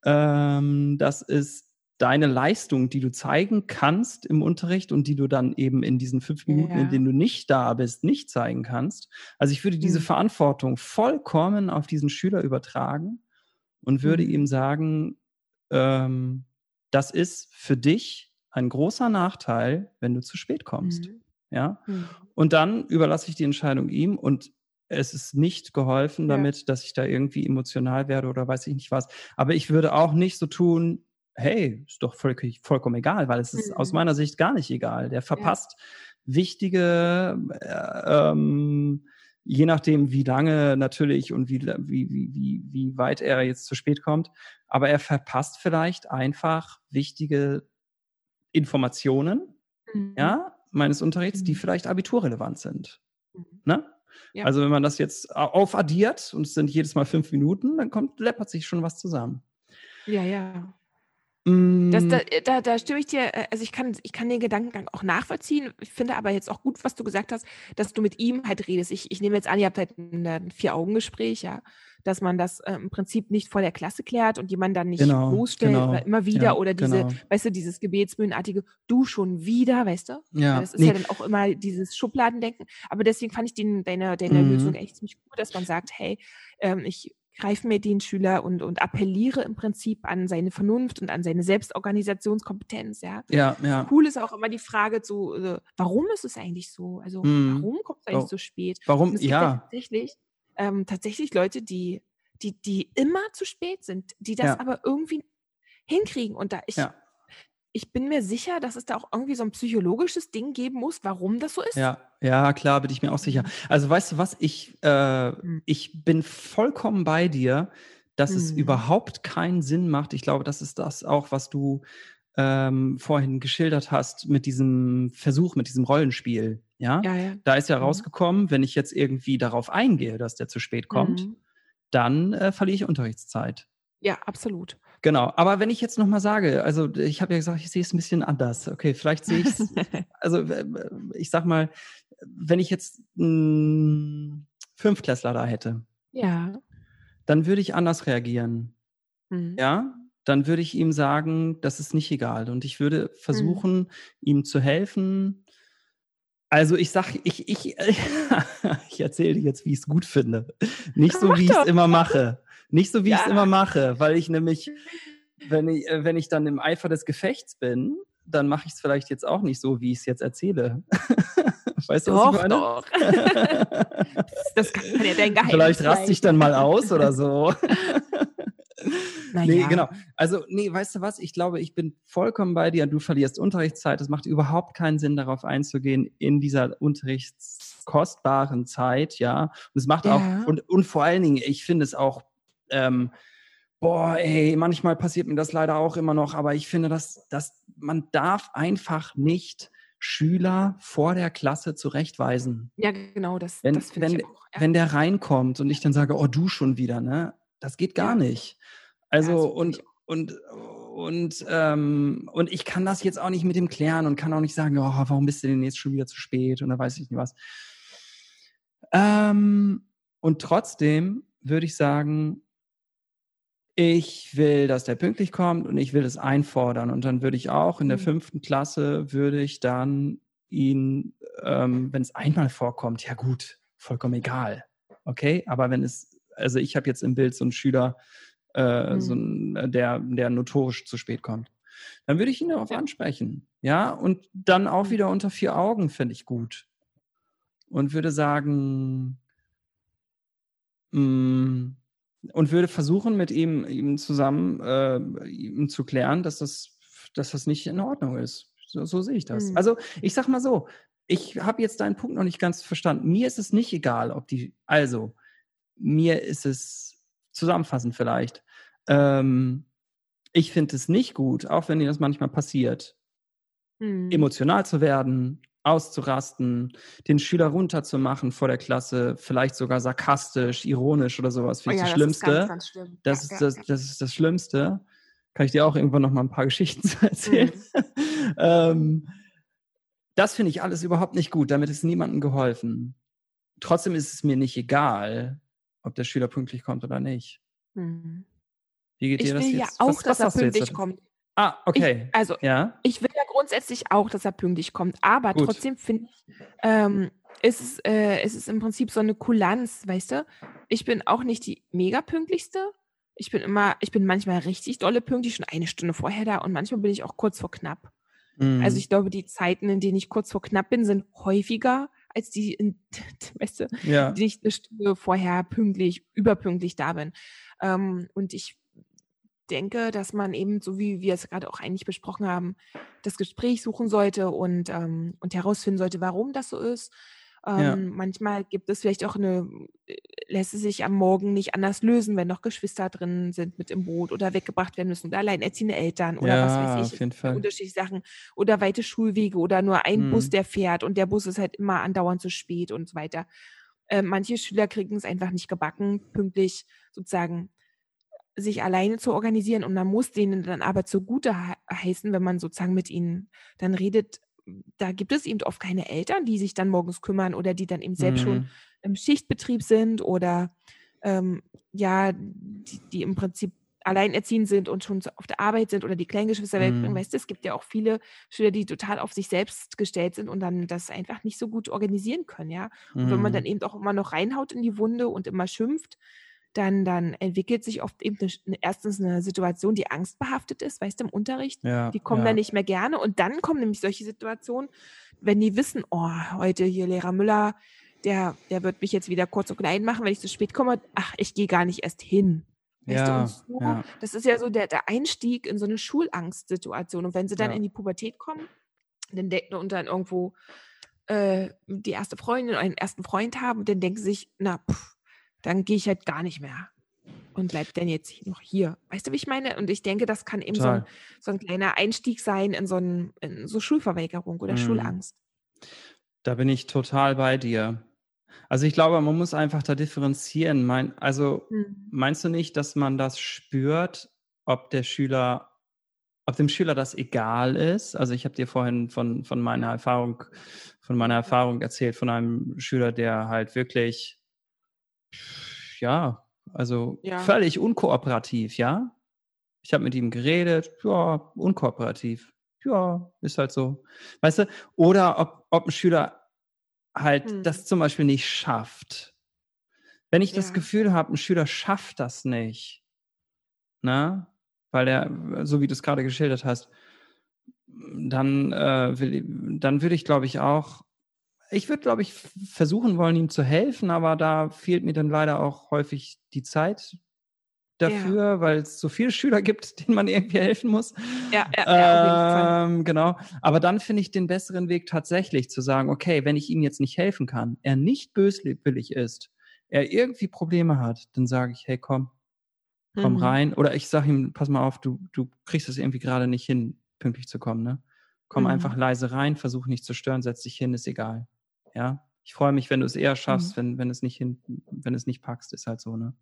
Ähm, das ist deine Leistung, die du zeigen kannst im Unterricht und die du dann eben in diesen fünf Minuten, ja. in denen du nicht da bist, nicht zeigen kannst. Also ich würde diese mhm. Verantwortung vollkommen auf diesen Schüler übertragen und würde mhm. ihm sagen, ähm, das ist für dich ein großer Nachteil, wenn du zu spät kommst. Mhm. Ja. Mhm. Und dann überlasse ich die Entscheidung ihm und es ist nicht geholfen damit, ja. dass ich da irgendwie emotional werde oder weiß ich nicht was. Aber ich würde auch nicht so tun, hey, ist doch voll, vollkommen egal, weil es ist mhm. aus meiner Sicht gar nicht egal. Der verpasst ja. wichtige, äh, ähm, je nachdem, wie lange natürlich und wie, wie, wie, wie weit er jetzt zu spät kommt, aber er verpasst vielleicht einfach wichtige Informationen, mhm. ja, meines Unterrichts, mhm. die vielleicht abiturrelevant sind. Mhm. Ne? Ja. Also wenn man das jetzt aufaddiert und es sind jedes Mal fünf Minuten, dann kommt, läppert sich schon was zusammen. Ja, ja. Das, da, mm. äh, da, da stimme ich dir, äh, also ich kann, ich kann den Gedankengang auch nachvollziehen. Ich finde aber jetzt auch gut, was du gesagt hast, dass du mit ihm halt redest. Ich, ich nehme jetzt an, ihr habt halt ein, ein Vier-Augen-Gespräch, ja, dass man das äh, im Prinzip nicht vor der Klasse klärt und jemand dann nicht genau, bloßstellt genau. oder immer wieder ja, oder diese, genau. weißt du, dieses gebetsmühlenartige, du schon wieder, weißt du? Ja. Das ist nee. ja dann auch immer dieses Schubladendenken. Aber deswegen fand ich den, deine, deine mhm. Lösung echt ziemlich gut, dass man sagt, hey, ähm, ich greife mir den Schüler und, und appelliere im Prinzip an seine Vernunft und an seine Selbstorganisationskompetenz, ja. Ja, ja. Cool ist auch immer die Frage zu, äh, warum ist es eigentlich so? Also, hm. warum kommt es eigentlich oh. so spät? Warum, ja. Tatsächlich, ähm, tatsächlich Leute, die, die, die immer zu spät sind, die das ja. aber irgendwie hinkriegen. Und da ich, ja ich bin mir sicher, dass es da auch irgendwie so ein psychologisches Ding geben muss, warum das so ist. Ja, ja, klar, bin ich mir auch sicher. Mhm. Also weißt du was, ich, äh, mhm. ich bin vollkommen bei dir, dass mhm. es überhaupt keinen Sinn macht. Ich glaube, das ist das auch, was du ähm, vorhin geschildert hast mit diesem Versuch, mit diesem Rollenspiel. Ja, ja, ja. da ist ja mhm. rausgekommen, wenn ich jetzt irgendwie darauf eingehe, dass der zu spät kommt, mhm. dann äh, verliere ich Unterrichtszeit. Ja, absolut. Genau, aber wenn ich jetzt nochmal sage, also ich habe ja gesagt, ich sehe es ein bisschen anders. Okay, vielleicht sehe ich es, also ich sag mal, wenn ich jetzt einen Fünftklässler da hätte, ja. dann würde ich anders reagieren. Mhm. Ja, dann würde ich ihm sagen, das ist nicht egal. Und ich würde versuchen, mhm. ihm zu helfen. Also ich sag, ich, ich, ich erzähle dir jetzt, wie ich es gut finde. Nicht so, wie ich es immer mache. Nicht so, wie ja. ich es immer mache, weil ich nämlich, wenn ich, äh, wenn ich dann im Eifer des Gefechts bin, dann mache ich es vielleicht jetzt auch nicht so, wie ich es jetzt erzähle. weißt du, doch, was ich meine? Doch. das kann ja dein Geheimnis Vielleicht raste ich dann mal aus oder so. Nee, genau. Also, nee, weißt du was? Ich glaube, ich bin vollkommen bei dir. Du verlierst Unterrichtszeit. Es macht überhaupt keinen Sinn, darauf einzugehen in dieser unterrichtskostbaren Zeit, ja. Und es macht Ja. auch, und, und vor allen Dingen, ich finde es auch, ähm, boah, ey, manchmal passiert mir das leider auch immer noch, aber ich finde, dass, dass man darf einfach nicht Schüler vor der Klasse zurechtweisen. Ja, genau, das, Wenn, das finde wenn, ich auch. Ja. wenn der reinkommt und ich dann sage, oh, du schon wieder, ne? Das geht gar Ja. nicht. Also, finde und, und, und, ähm, und ich kann das jetzt auch nicht mit dem klären und kann auch nicht sagen, oh, warum bist du denn jetzt schon wieder zu spät und da weiß ich nicht was. Ähm, und trotzdem würde ich sagen, ich will, dass der pünktlich kommt und ich will es einfordern. Und dann würde ich auch in der Mhm. fünften Klasse, würde ich dann ihn, ähm, wenn es einmal vorkommt, ja gut, vollkommen egal. Okay, aber wenn es, also ich habe jetzt im Bild so einen Schüler, äh, so Mhm. einen, der, der notorisch zu spät kommt. Dann würde ich ihn darauf ansprechen. Ja, und dann auch Mhm. wieder unter vier Augen, finde ich gut. Und würde sagen, mm, und würde versuchen, mit ihm, ihm zusammen äh, ihm zu klären, dass das, dass das nicht in Ordnung ist. So, so sehe ich das. Mhm. Also, ich sag mal so, ich habe jetzt deinen Punkt noch nicht ganz verstanden. Mir ist es nicht egal, ob die, also, mir ist es zusammenfassend vielleicht. Ähm, ich finde es nicht gut, auch wenn dir das manchmal passiert, Mhm. emotional zu werden, auszurasten, den Schüler runterzumachen vor der Klasse, vielleicht sogar sarkastisch, ironisch oder sowas, Oh finde ich ja, das das ist Schlimmste. ganz, ganz schlimm. Das, ja, ist das, ja. das ist das Schlimmste. Kann ich dir auch irgendwann noch mal ein paar Geschichten erzählen. Mhm. ähm, das finde ich alles überhaupt nicht gut. Damit ist niemandem geholfen. Trotzdem ist es mir nicht egal, ob der Schüler pünktlich kommt oder nicht. Mhm. Wie geht Ich dir das will ja jetzt? auch, was, dass was er du jetzt pünktlich kommt. Ah, okay. Ich, also, ja. ich will ja grundsätzlich auch, dass er pünktlich kommt, aber Gut. trotzdem finde ich, ähm, ist es, äh, ist es im Prinzip so eine Kulanz, weißt du? Ich bin auch nicht die mega pünktlichste. Ich bin immer, ich bin manchmal richtig dolle pünktlich, schon eine Stunde vorher da und manchmal bin ich auch kurz vor knapp. Mhm. Also ich glaube, die Zeiten, in denen ich kurz vor knapp bin, sind häufiger als die, in, weißt du, ja. die ich eine Stunde vorher pünktlich, überpünktlich da bin. Ähm, und ich denke, dass man eben, so wie wir es gerade auch eigentlich besprochen haben, das Gespräch suchen sollte und, ähm, und herausfinden sollte, warum das so ist. Ähm, Ja. Manchmal gibt es vielleicht auch eine, äh, lässt es sich am Morgen nicht anders lösen, wenn noch Geschwister drin sind mit im Boot oder weggebracht werden müssen oder alleinerziehende Eltern oder was Ja, weiß auf ich. jeden es gibt ja Fall. Unterschiedliche Sachen oder weite Schulwege oder nur ein Bus, Mhm. der fährt und der Bus ist halt immer andauernd zu spät und so weiter. Äh, manche Schüler kriegen es einfach nicht gebacken, pünktlich sozusagen sich alleine zu organisieren und man muss denen dann aber zugute he- heißen, wenn man sozusagen mit ihnen dann redet, da gibt es eben oft keine Eltern, die sich dann morgens kümmern oder die dann eben selbst schon Mhm. im Schichtbetrieb sind oder ähm, ja, die, die im Prinzip alleinerziehend sind und schon auf der Arbeit sind oder die Kleingeschwister wegbringen. Mhm. Weißt du, es gibt ja auch viele Schüler, die total auf sich selbst gestellt sind und dann das einfach nicht so gut organisieren können, ja. Und wenn man dann Mhm. eben auch immer noch reinhaut in die Wunde und immer schimpft, dann, dann entwickelt sich oft eben eine, eine, erstens eine Situation, die angstbehaftet ist, weißt du, im Unterricht. Ja, Die kommen ja. dann nicht mehr gerne. Und dann kommen nämlich solche Situationen, wenn die wissen, oh, heute hier Lehrer Müller, der, der wird mich jetzt wieder kurz und klein machen, wenn ich zu spät komme. Ach, ich gehe gar nicht erst hin. Weißt du, Ja, so, ja. das ist ja so der, der Einstieg in so eine Schulangstsituation. Und wenn sie dann Ja. in die Pubertät kommen, dann denken und dann irgendwo äh, die erste Freundin oder einen ersten Freund haben, dann denken sie sich, na, pff, dann gehe ich halt gar nicht mehr und bleib dann jetzt noch hier. Weißt du, wie ich meine? Und ich denke, das kann eben so ein, so ein kleiner Einstieg sein in so, ein, in so Schulverweigerung oder Mhm. Schulangst. Da bin ich total bei dir. Also ich glaube, man muss einfach da differenzieren. Mein, also Mhm. meinst du nicht, dass man das spürt, ob der Schüler, ob dem Schüler das egal ist? Also ich habe dir vorhin von, von meiner Erfahrung, von meiner Erfahrung erzählt, von einem Schüler, der halt wirklich, ja, also Ja. völlig unkooperativ, ja. Ich habe mit ihm geredet, ja, unkooperativ. Ja, ist halt so. Weißt du? Oder ob, ob ein Schüler halt Hm. das zum Beispiel nicht schafft. Wenn ich das Ja. Gefühl habe, ein Schüler schafft das nicht, ne? Weil er, so wie du es gerade geschildert hast, dann, äh, will, dann würde ich, glaube ich, auch, ich würde, glaube ich, versuchen wollen, ihm zu helfen, aber da fehlt mir dann leider auch häufig die Zeit dafür, ja. weil es so viele Schüler gibt, denen man irgendwie helfen muss. Ja, ja, ja ähm, genau. Aber dann finde ich den besseren Weg tatsächlich zu sagen, okay, wenn ich ihm jetzt nicht helfen kann, er nicht böswillig ist, er irgendwie Probleme hat, dann sage ich, hey, komm, komm mhm. rein. Oder ich sage ihm, pass mal auf, du, du kriegst es irgendwie gerade nicht hin, pünktlich zu kommen, ne? Komm mhm. einfach leise rein, versuch nicht zu stören, setz dich hin, ist egal. Ja. Ich freue mich, wenn du es eher schaffst, mhm. wenn, wenn es nicht hin, wenn es nicht packst, ist halt so, ne?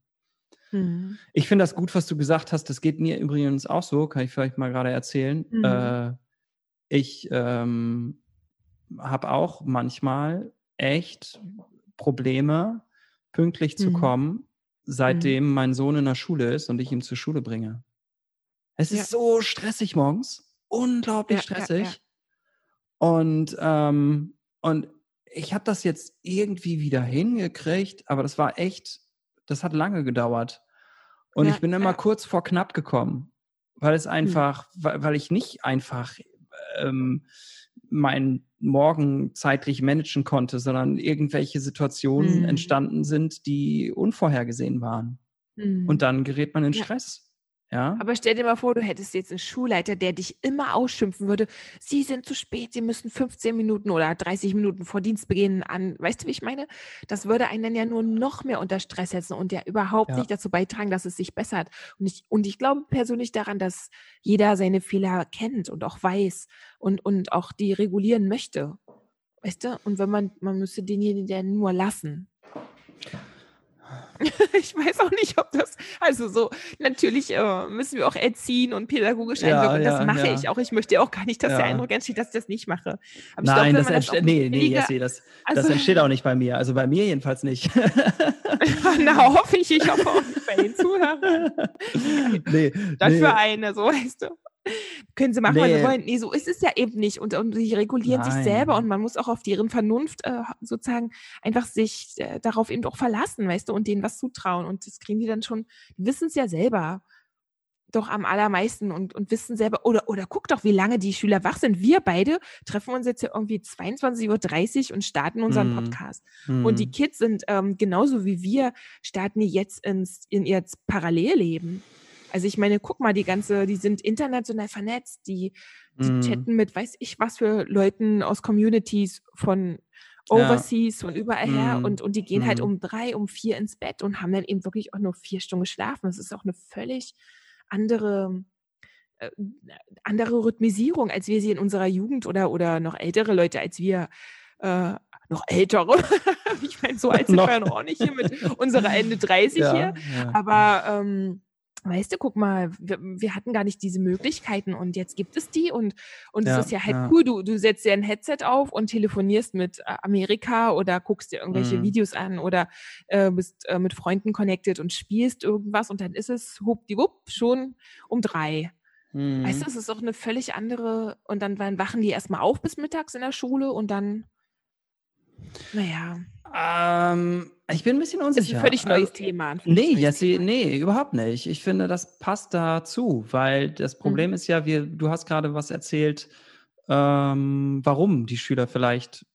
Mhm. Ich finde das gut, was du gesagt hast. Das geht mir übrigens auch so, kann ich vielleicht mal gerade erzählen. Mhm. Äh, ich ähm, habe auch manchmal echt Probleme, pünktlich zu mhm. kommen, seitdem mhm. mein Sohn in der Schule ist und ich ihn zur Schule bringe. Es ja. ist so stressig morgens, unglaublich ja, stressig. Ja, und, ähm, und ich habe das jetzt irgendwie wieder hingekriegt, aber das war echt, das hat lange gedauert. Und ich bin immer kurz vor knapp gekommen, weil es hm. einfach, mhm. weil, weil ich nicht einfach ähm, meinen Morgen zeitlich managen konnte, sondern irgendwelche Situationen mhm. entstanden sind, die unvorhergesehen waren. Mhm. Und dann gerät man in Stress. Ja. Aber stell dir mal vor, du hättest jetzt einen Schulleiter, der dich immer ausschimpfen würde. Sie sind zu spät, Sie müssen 15 Minuten oder 30 Minuten vor Dienstbeginn an. Weißt du, wie ich meine? Das würde einen dann ja nur noch mehr unter Stress setzen und ja überhaupt ja. nicht dazu beitragen, dass es sich bessert. Und ich, und ich glaube persönlich daran, dass jeder seine Fehler kennt und auch weiß und, und auch die regulieren möchte. Weißt du? Und wenn man, man müsste denjenigen ja nur lassen. ich weiß auch nicht, ob das, also so, natürlich äh, müssen wir auch erziehen und pädagogisch einwirken. Ja, das mache ja. ich auch. Ich möchte auch gar nicht, dass der Eindruck entsteht, dass ich das nicht mache. Aber Nein, glaub, das, entsteht, nee, nee, Jessie, das, also, das entsteht auch nicht bei mir. Also bei mir jedenfalls nicht. Na, hoffe ich, ich hoffe auch nicht bei den Zuhörern. nee, das nee. für eine, so weißt du. Können sie machen, nee. was sie wollen. Nee, so ist es ja eben nicht. Und, und sie regulieren Nein. sich selber und man muss auch auf deren Vernunft äh, sozusagen einfach sich äh, darauf eben auch verlassen, weißt du, und denen was zutrauen. Und das kriegen die dann schon, die wissen es ja selber doch am allermeisten und, und wissen selber, oder, oder guck doch, wie lange die Schüler wach sind. Wir beide treffen uns jetzt ja irgendwie 22.30 Uhr und starten unseren mm. Podcast. Mm. Und die mhm. Kids sind ähm, genauso wie wir, starten jetzt ins, in ihr Parallelleben. Also ich meine, guck mal, die ganze, die sind international vernetzt, die, die mm. chatten mit weiß ich was für Leuten aus Communities von overseas, ja. von überall her mm. und, und die gehen mm. halt mhm. um drei, um vier ins Bett und haben dann eben wirklich auch nur vier Stunden geschlafen. Das ist auch eine völlig andere, äh, andere Rhythmisierung, als wir sie in unserer Jugend oder, oder noch ältere Leute, als wir äh, noch ältere. ich meine, so alt sind wir ja noch nicht hier mit unserer Ende 30 ja, hier. Ja. Aber ähm, weißt du, guck mal, wir, wir, hatten gar nicht diese Möglichkeiten und jetzt gibt es die und, und ja, es ist ja halt ja. cool, du, du setzt dir ein Headset auf und telefonierst mit äh, Amerika oder guckst dir irgendwelche mhm. Videos an oder äh, bist äh, mit Freunden connected und spielst irgendwas und dann ist es huppdiwupp schon um drei. Mhm. Weißt du, es ist auch eine völlig andere und dann wachen die erstmal auf bis mittags in der Schule und dann, naja. Ähm, ich bin ein bisschen unsicher. Das ist ein völlig neues also, Thema. Nee, Jessie, nee, überhaupt nicht. Ich finde, das passt dazu, weil das Problem mhm. ist ja, wir, du hast gerade was erzählt, ähm, warum die Schüler vielleicht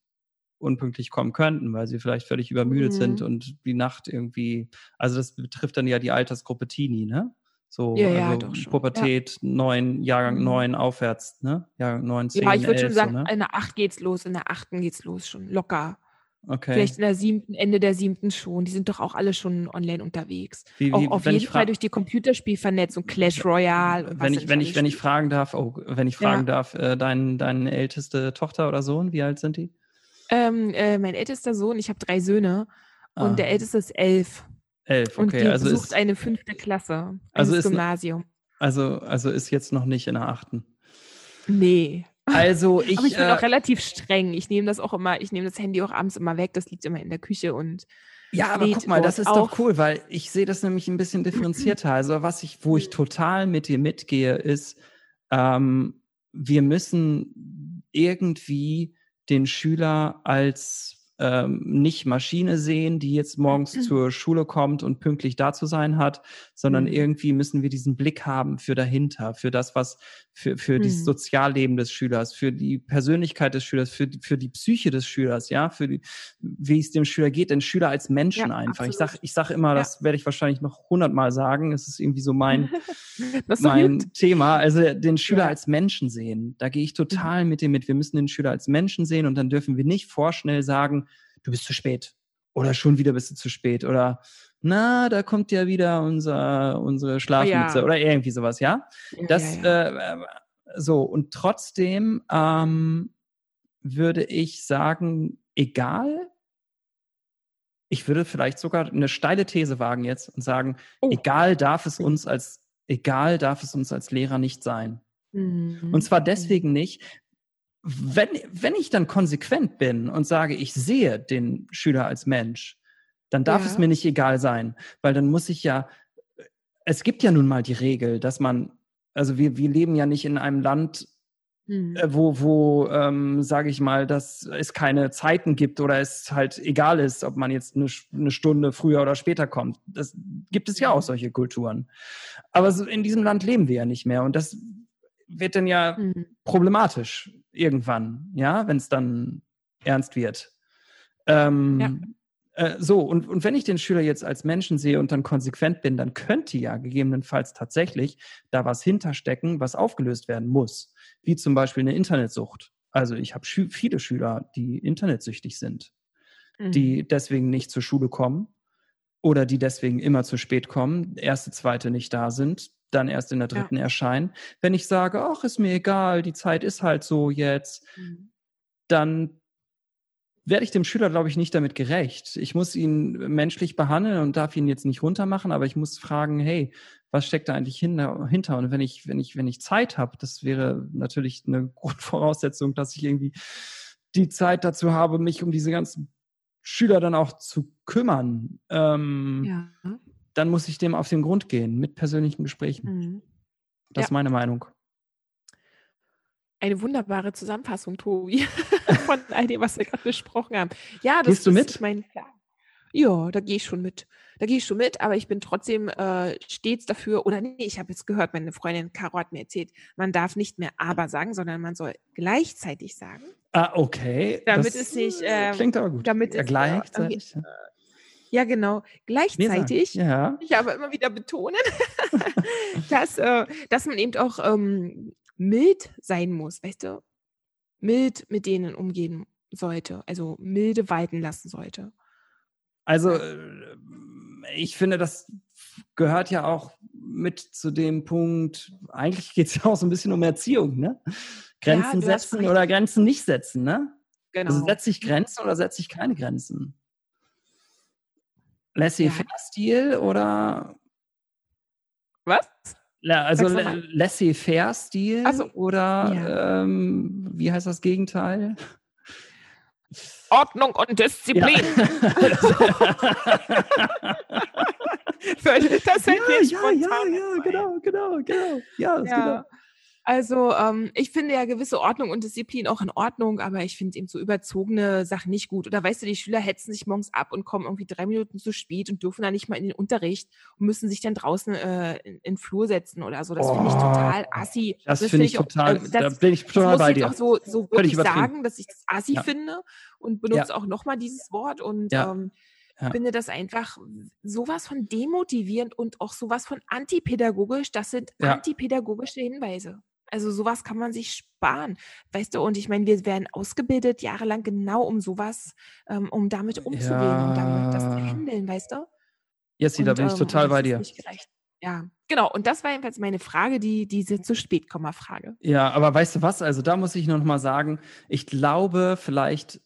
unpünktlich kommen könnten, weil sie vielleicht völlig übermüdet mhm. sind und die Nacht irgendwie, also das betrifft dann ja die Altersgruppe Teenie, ne? So, ja, ja, also Pubertät, ja. neun, Jahrgang mhm. neun aufwärts, ne? Jahrgang neun, zehn, Ja, ich würde schon sagen, so, ne? in der acht geht's los, in der achten geht's los, schon locker. Okay. Vielleicht in der siebten, Ende der siebten schon. Die sind doch auch alle schon online unterwegs. Wie, wie, auch auf jeden Fall durch die Computerspielvernetzung, Clash Royale. wenn ich, wenn ich, wenn ich fragen darf, oh, wenn ich fragen ja. darf, äh, dein, deine älteste Tochter oder Sohn, wie alt sind die? Ähm, äh, mein ältester Sohn, ich habe drei Söhne ah. und der älteste ist elf. Elf, okay. Und die also besucht ist, eine fünfte Klasse, also ist, Gymnasium. Also, also ist jetzt noch nicht in der achten. Nee. Also ich. Aber ich bin äh, auch relativ streng. Ich nehme das auch immer, ich nehme das Handy auch abends immer weg. Das liegt immer in der Küche und. Ja, aber guck mal, das ist doch cool, weil ich sehe das nämlich ein bisschen differenzierter. Also was ich, wo ich total mit dir mitgehe, ist, ähm, wir müssen irgendwie den Schüler als ähm, nicht Maschine sehen, die jetzt morgens Mhm. zur Schule kommt und pünktlich da zu sein hat, sondern Mhm. irgendwie müssen wir diesen Blick haben für dahinter, für das, was, für, für dieses Mhm. Sozialleben des Schülers, für die Persönlichkeit des Schülers, für, die- für die Psyche des Schülers, ja, für die, wie es dem Schüler geht, den Schüler als Menschen Ja, einfach. Ich absolut. sag, ich sag immer, Ja. das werde ich wahrscheinlich noch hundertmal sagen. Es ist irgendwie so mein, Das mein. Thema. Also den Schüler Ja. als Menschen sehen. Da gehe ich total mit dem mit. Wir müssen den Schüler als Menschen sehen und dann dürfen wir nicht vorschnell sagen, du bist zu spät. Oder schon wieder bist du zu spät. Oder na, da kommt ja wieder unser, unsere Schlafmütze ja. oder irgendwie sowas, ja? Ja, Das, ja. Äh, äh, so, und trotzdem ähm, würde ich sagen, egal, ich würde vielleicht sogar eine steile These wagen jetzt und sagen, Oh. egal darf es uns als, egal darf es uns als Lehrer nicht sein. Mhm. Und zwar deswegen nicht, wenn, wenn ich dann konsequent bin und sage, ich sehe den Schüler als Mensch, dann darf Ja. es mir nicht egal sein, weil dann muss ich ja, es gibt ja nun mal die Regel, dass man, also wir, wir leben ja nicht in einem Land, Mhm. äh, wo, wo ähm, sage ich mal, dass es keine Zeiten gibt oder es halt egal ist, ob man jetzt eine, eine Stunde früher oder später kommt. Das gibt es ja auch solche Kulturen. Aber so in diesem Land leben wir ja nicht mehr und das wird dann ja Mhm. problematisch irgendwann, ja, wenn es dann ernst wird. Ähm, äh, so, und, und wenn ich den Schüler jetzt als Menschen sehe und dann konsequent bin, dann könnte ja gegebenenfalls tatsächlich da was hinterstecken, was aufgelöst werden muss, wie zum Beispiel eine Internetsucht. Also ich habe schü viele Schüler, die internetsüchtig sind, Mhm. die deswegen nicht zur Schule kommen oder die deswegen immer zu spät kommen, erste, zweite nicht da sind, dann erst in der Ja. dritten erscheinen. Wenn ich sage, ach, ist mir egal, die Zeit ist halt so jetzt, Mhm. dann werde ich dem Schüler, glaube ich, nicht damit gerecht. Ich muss ihn menschlich behandeln und darf ihn jetzt nicht runtermachen, aber ich muss fragen, hey, was steckt da eigentlich hinter? hinter? Und wenn ich, wenn ich, wenn ich Zeit habe, das wäre natürlich eine Grundvoraussetzung, dass ich irgendwie die Zeit dazu habe, mich um diese ganzen Schüler dann auch zu kümmern. Ähm, Ja. Dann muss ich dem auf den Grund gehen mit persönlichen Gesprächen. Mhm. Das Ja. ist meine Meinung. Eine wunderbare Zusammenfassung, Tobi, von all dem, was wir gerade besprochen haben. Ja, das Gehst du mit? mein. Ja, da gehe ich schon mit. Da gehe ich schon mit, aber ich bin trotzdem äh, stets dafür, oder nee, ich habe jetzt gehört, meine Freundin Caro hat mir erzählt, man darf nicht mehr aber sagen, sondern man soll gleichzeitig sagen. Ah, okay. Damit das, es nicht, äh, klingt aber gut. damit ja, es, äh, gleichzeitig. ja. Ja, genau. Gleichzeitig Ja. ich aber immer wieder betonen, dass, äh, dass man eben auch ähm, mild sein muss, weißt du? Mild mit denen umgehen sollte, also milde walten lassen sollte. Also, Ja. äh, ich finde, das gehört ja auch mit zu dem Punkt, eigentlich geht es ja auch so ein bisschen um Erziehung, ne? Grenzen hast setzen oder Grenzen nicht setzen, ne? Genau. Also setze ich Grenzen oder setze ich keine Grenzen? Laissez-faire-Stil oder Was? Ja, also. Laissez-faire-Stil so, oder ja. ähm, wie heißt das Gegenteil? Ordnung und Disziplin. das fällt mir ja, ja, ja, ein. genau, genau, genau. Ja, das Ja. genau. Also ähm, ich finde ja gewisse Ordnung und Disziplin auch in Ordnung, aber ich finde eben so überzogene Sachen nicht gut. Oder weißt du, die Schüler hetzen sich morgens ab und kommen irgendwie drei Minuten zu spät und dürfen dann nicht mal in den Unterricht und müssen sich dann draußen äh, in, in den Flur setzen oder so. Das finde ich Oh, total assi. Das, finde ich auch, total, ähm, da das, bin ich das total bei ich dir. jetzt auch so, so wirklich sagen, dass ich das assi Ja. finde und benutze auch nochmal dieses Wort und Ja. ähm, Ja. finde das einfach sowas von demotivierend und auch sowas von antipädagogisch. Das sind Ja. antipädagogische Hinweise. Also sowas kann man sich sparen, weißt du? Und ich meine, wir werden ausgebildet jahrelang genau um sowas, ähm, um damit umzugehen und damit das zu Ja. handeln, weißt du? Jessie, da bin ich ähm, total bei dir. Ja, genau. Und das war jedenfalls meine Frage, die diese zu spät Frage. Ja, aber weißt du was? Also da muss ich noch mal sagen, ich glaube vielleicht,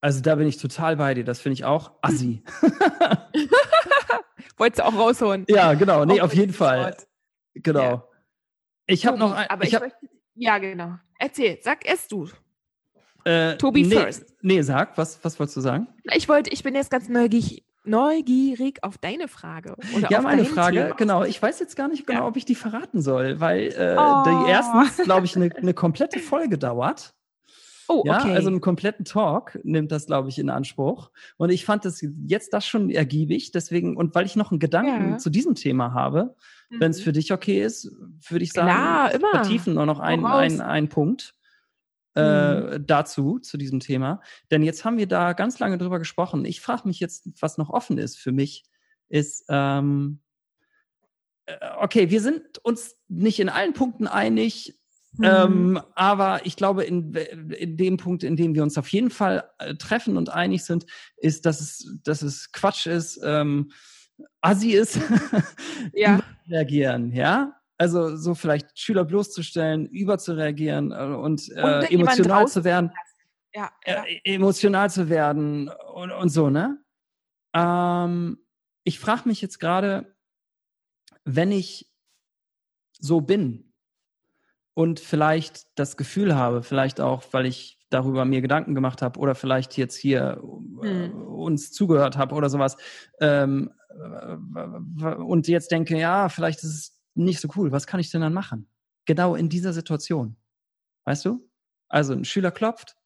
also da bin ich total bei dir. Das finde ich auch assi. Wolltest du auch rausholen? ja, genau. Nee, Auch auf jeden Fall. Wort. Genau. Ja. Ich habe noch ein, aber ich ich, hab, möchte, ja, genau. Erzähl, sag es du. äh, Tobi nee, first. Nee, sag, was, was wolltest du sagen? Ich wollte, ich bin jetzt ganz neugierig, neugierig auf deine Frage. Oder Ja, auf meine Frage, Thema. genau. Ich weiß jetzt gar nicht genau, Ja. ob ich die verraten soll, weil äh, Oh. die erstens, glaube ich, eine eine komplette Folge dauert. Oh, Ja, okay. also einen kompletten Talk nimmt das, glaube ich, in Anspruch. Und ich fand das jetzt das schon ergiebig. Deswegen, und weil ich noch einen Gedanken Ja. zu diesem Thema habe, wenn es Mhm. für dich okay ist, würde ich sagen, Klar, immer. vertiefen nur noch einen, einen, einen Punkt äh, dazu, zu diesem Thema. Denn jetzt haben wir da ganz lange drüber gesprochen. Ich frage mich jetzt, was noch offen ist für mich, ist, ähm, äh, okay, wir sind uns nicht in allen Punkten einig, Mhm. ähm, aber ich glaube, in, in dem Punkt, in dem wir uns auf jeden Fall äh, treffen und einig sind, ist, dass es, dass es Quatsch ist, ähm, assi ist, ja. reagieren, ja? Also so vielleicht Schüler bloßzustellen, überzureagieren äh, und, äh, Und emotional zu werden, Ja, ja. äh, emotional zu werden und, und so, ne? Ähm, ich frage mich jetzt gerade, wenn ich so bin und vielleicht das Gefühl habe, vielleicht auch, weil ich darüber mir Gedanken gemacht habe oder vielleicht jetzt hier äh, Hm. uns zugehört habe oder sowas ähm, äh, und jetzt denke, ja, vielleicht ist es nicht so cool. Was kann ich denn dann machen? Genau in dieser Situation. Weißt du? Also ein Schüler klopft,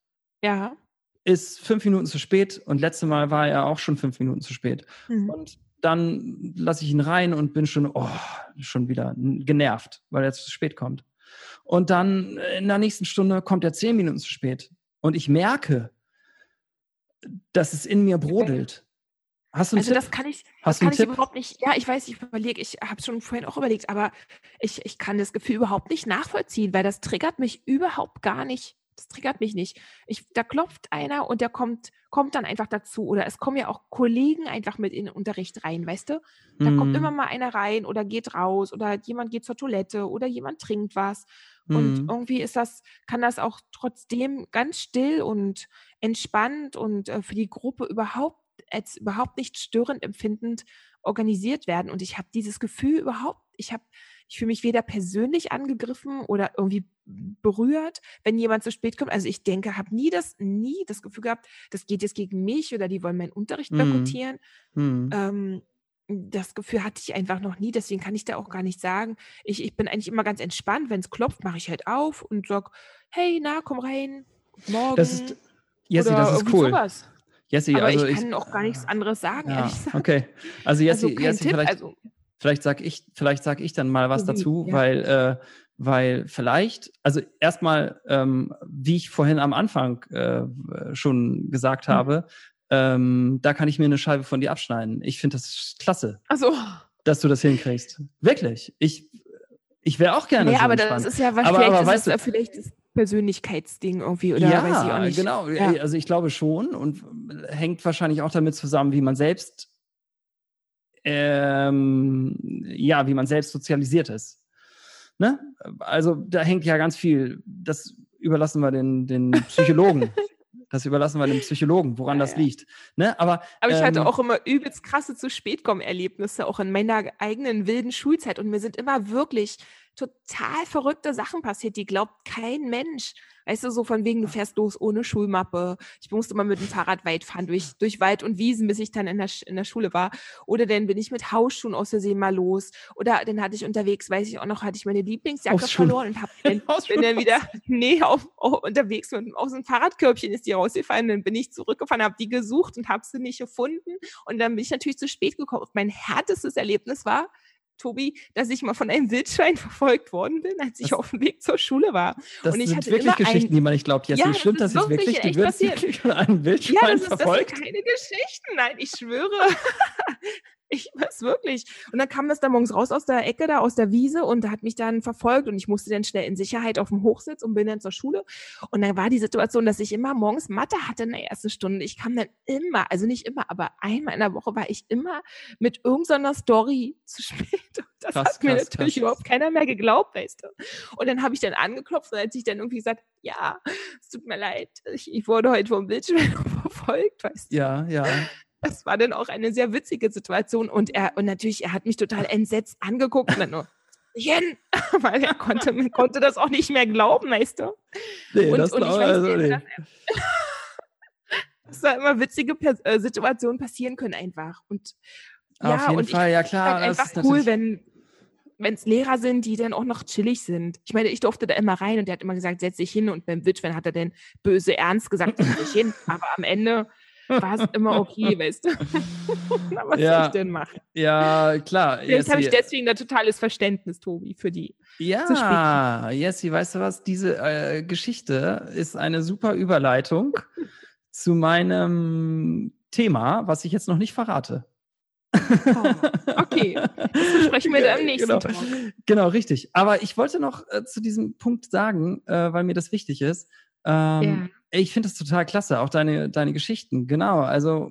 ja. ist fünf Minuten zu spät und letzte Mal war er auch schon fünf Minuten zu spät. Mhm. Und dann lasse ich ihn rein und bin schon, oh, schon wieder genervt, weil er zu spät kommt. Und dann in der nächsten Stunde kommt er zehn Minuten zu spät. Und ich merke, dass es in mir brodelt. Hast du einen Also Tipp? das kann ich, Hast das kann ich Tipp? überhaupt nicht. Ja, ich weiß, ich überlege, ich habe schon vorhin auch überlegt, aber ich, ich kann das Gefühl überhaupt nicht nachvollziehen, weil das triggert mich überhaupt gar nicht. Das triggert mich nicht. Ich, da klopft einer und der kommt, kommt dann einfach dazu. Oder es kommen ja auch Kollegen einfach mit in den Unterricht rein, weißt du? Da kommt Hm, immer mal einer rein oder geht raus oder jemand geht zur Toilette oder jemand trinkt was. Und hm, irgendwie ist das, kann das auch trotzdem ganz still und entspannt und äh, für die Gruppe überhaupt als überhaupt nicht störend empfindend organisiert werden. Und ich habe dieses Gefühl überhaupt, ich habe, ich fühle mich weder persönlich angegriffen oder irgendwie berührt, wenn jemand zu spät kommt. Also ich denke, habe nie das, nie das Gefühl gehabt, das geht jetzt gegen mich oder die wollen meinen Unterricht Mhm. boykottieren. hm. Ähm, das Gefühl hatte ich einfach noch nie, deswegen kann ich da auch gar nicht sagen. Ich, ich bin eigentlich immer ganz entspannt. Wenn es klopft, mache ich halt auf und sag, hey, na, komm rein. Morgen. Das ist, Jessie, oder das ist cool. Sowas. Jessie, Aber also ich ich, kann auch gar nichts anderes sagen, ja, ehrlich gesagt. okay. Also Jessie, Also Tipp, vielleicht, also vielleicht sag ich, vielleicht sag ich dann mal was dazu, ja. weil, äh, weil vielleicht, also erstmal, ähm, wie ich vorhin am Anfang äh, schon gesagt Mhm. habe, ähm, da kann ich mir eine Scheibe von dir abschneiden. Ich finde das klasse, also, dass du das hinkriegst. Wirklich. Ich, ich wäre auch gerne nee, so aber entspannt. das ist ja was, Aber- vielleicht, aber ist weißt du- äh, vielleicht das Persönlichkeitsding irgendwie oder ja, weiß ich auch nicht. genau. Ja. Also ich glaube schon und hängt wahrscheinlich auch damit zusammen, wie man selbst, ähm, ja, wie man selbst sozialisiert ist. Ne? Also da hängt ja ganz viel. Das überlassen wir den, den Psychologen. das überlassen wir den Psychologen, woran Ja, das ja. liegt. Ne? Aber, Aber ich hatte ähm, auch immer übelst krasse zu spät kommen Erlebnisse, auch in meiner eigenen wilden Schulzeit. Und mir sind immer wirklich total verrückte Sachen passiert, die glaubt kein Mensch. Weißt du, so von wegen, du fährst los ohne Schulmappe. Ich musste mal mit dem Fahrrad weit fahren, durch, durch Wald und Wiesen, bis ich dann in der, in der Schule war. Oder dann bin ich mit Hausschuhen aus Versehen mal los. Oder dann hatte ich unterwegs, weiß ich auch noch, hatte ich meine Lieblingsjacke verloren und hab dann, Hausschuhen bin dann wieder, nee, auf, auf, unterwegs mit aus dem Fahrradkörbchen ist die rausgefallen. Dann bin ich zurückgefahren, habe die gesucht und habe sie nicht gefunden. Und dann bin ich natürlich zu spät gekommen. Und mein härtestes Erlebnis war, Tobi, dass ich mal von einem Wildschwein verfolgt worden bin, als ich Das- auf dem Weg zur Schule war. das und ich sind wirklich Geschichten, ein- die man nicht glaubt. Jessie, Ja, das stimmt das ist jetzt wirklich wirklich? Du wirst wirklich von einem Ja, Wildschwein das, ist, das verfolgt? sind keine Geschichten. Nein, ich schwöre. Ich weiß wirklich. Und dann kam das da morgens raus aus der Ecke, da aus der Wiese und hat mich dann verfolgt und ich musste dann schnell in Sicherheit auf dem Hochsitz und bin dann zur Schule. Und dann war die Situation, dass ich immer morgens Mathe hatte in der ersten Stunde. Ich kam dann immer, also nicht immer, aber einmal in der Woche war ich immer mit irgendeiner Story zu spät. Und das Krass, hat mir krass, natürlich krass. überhaupt keiner mehr geglaubt, weißt du. Und dann habe ich dann angeklopft und als ich dann irgendwie gesagt, ja, es tut mir leid, ich, ich wurde heute vom Bildschirm verfolgt, weißt du. Ja, ja. Das war dann auch eine sehr witzige Situation und er und natürlich er hat mich total entsetzt angeguckt und dann nur Jen, weil er konnte, konnte das auch nicht mehr glauben, weißt du. Nee, Und, das und ich weiß, also, nicht, dass, dass da immer witzige Pers äh, Situationen passieren können einfach und Auf ja jeden und Fall, ja ich klar. halt das einfach ist cool, wenn wenn es Lehrer sind, die dann auch noch chillig sind. Ich meine, ich durfte da immer rein und der hat immer gesagt, setz dich hin und beim Witschwein hat er dann böse ernst gesagt, setz dich hin. Aber am Ende war es immer okay, weißt du. Was Ja. soll ich denn machen? Ja, klar. Vielleicht habe ich deswegen ein totales Verständnis, Tobi, für die. Ja, Jessie, weißt du was? Diese äh, Geschichte ist eine super Überleitung zu meinem Thema, was ich jetzt noch nicht verrate. Oh, okay, das besprechen wir dann im nächsten genau. Talk. Genau, richtig. Aber ich wollte noch äh, zu diesem Punkt sagen, äh, weil mir das wichtig ist. Ähm, Ja. Ich finde das total klasse, auch deine, deine Geschichten. Genau. Also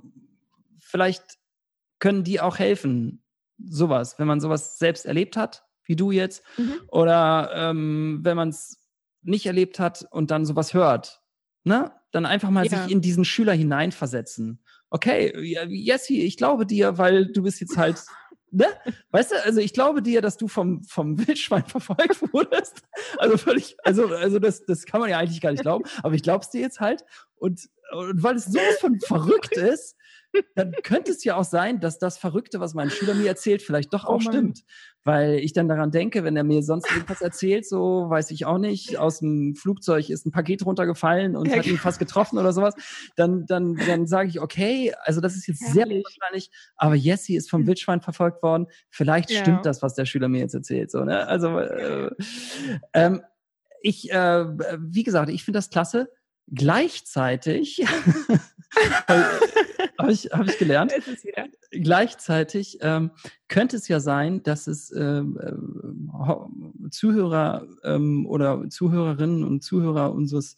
vielleicht können die auch helfen, sowas, wenn man sowas selbst erlebt hat, wie du jetzt, Mhm. oder ähm, wenn man es nicht erlebt hat und dann sowas hört. Ne? Dann einfach mal Ja. sich in diesen Schüler hineinversetzen. Okay, Jessie, ich glaube dir, weil du bist jetzt halt, ne? Weißt du, also ich glaube dir, dass du vom, vom Wildschwein verfolgt wurdest. Also völlig, also, also das, das kann man ja eigentlich gar nicht glauben, aber ich glaub's dir jetzt halt. Und, und weil es sowas von verrückt ist, dann könnte es ja auch sein, dass das Verrückte, was mein Schüler mir erzählt, vielleicht doch Oh auch Mann. stimmt. Weil ich dann daran denke, wenn er mir sonst irgendwas erzählt, so weiß ich auch nicht, aus dem Flugzeug ist ein Paket runtergefallen und Ja, hat ihn fast getroffen oder sowas, dann, dann, dann sage ich, okay, also das ist jetzt sehr Herrlich. wahrscheinlich, aber Jessie ist vom Wildschwein verfolgt worden. Vielleicht Ja. stimmt das, was der Schüler mir jetzt erzählt. So, ne? Also äh, ähm, ich, äh, wie gesagt, ich finde das klasse. Gleichzeitig habe ich, hab ich gelernt, gleichzeitig ähm, könnte es ja sein, dass es ähm, ho- Zuhörer ähm, oder Zuhörerinnen und Zuhörer unseres,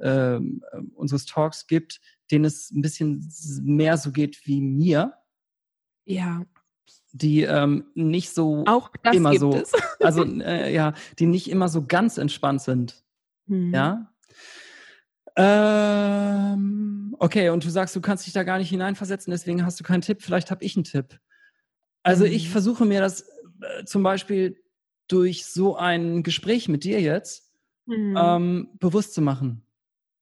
ähm, äh, unseres Talks gibt, denen es ein bisschen mehr so geht wie mir, Ja, die ähm, nicht so, auch das Immer gibt so. es. also äh, ja, die nicht immer so ganz entspannt sind. Hm. Ja. Ähm, okay, und du sagst, du kannst dich da gar nicht hineinversetzen, deswegen hast du keinen Tipp. Vielleicht habe ich einen Tipp. Also ich Mhm. versuche mir das äh, zum Beispiel durch so ein Gespräch mit dir jetzt Hm. ähm, bewusst zu machen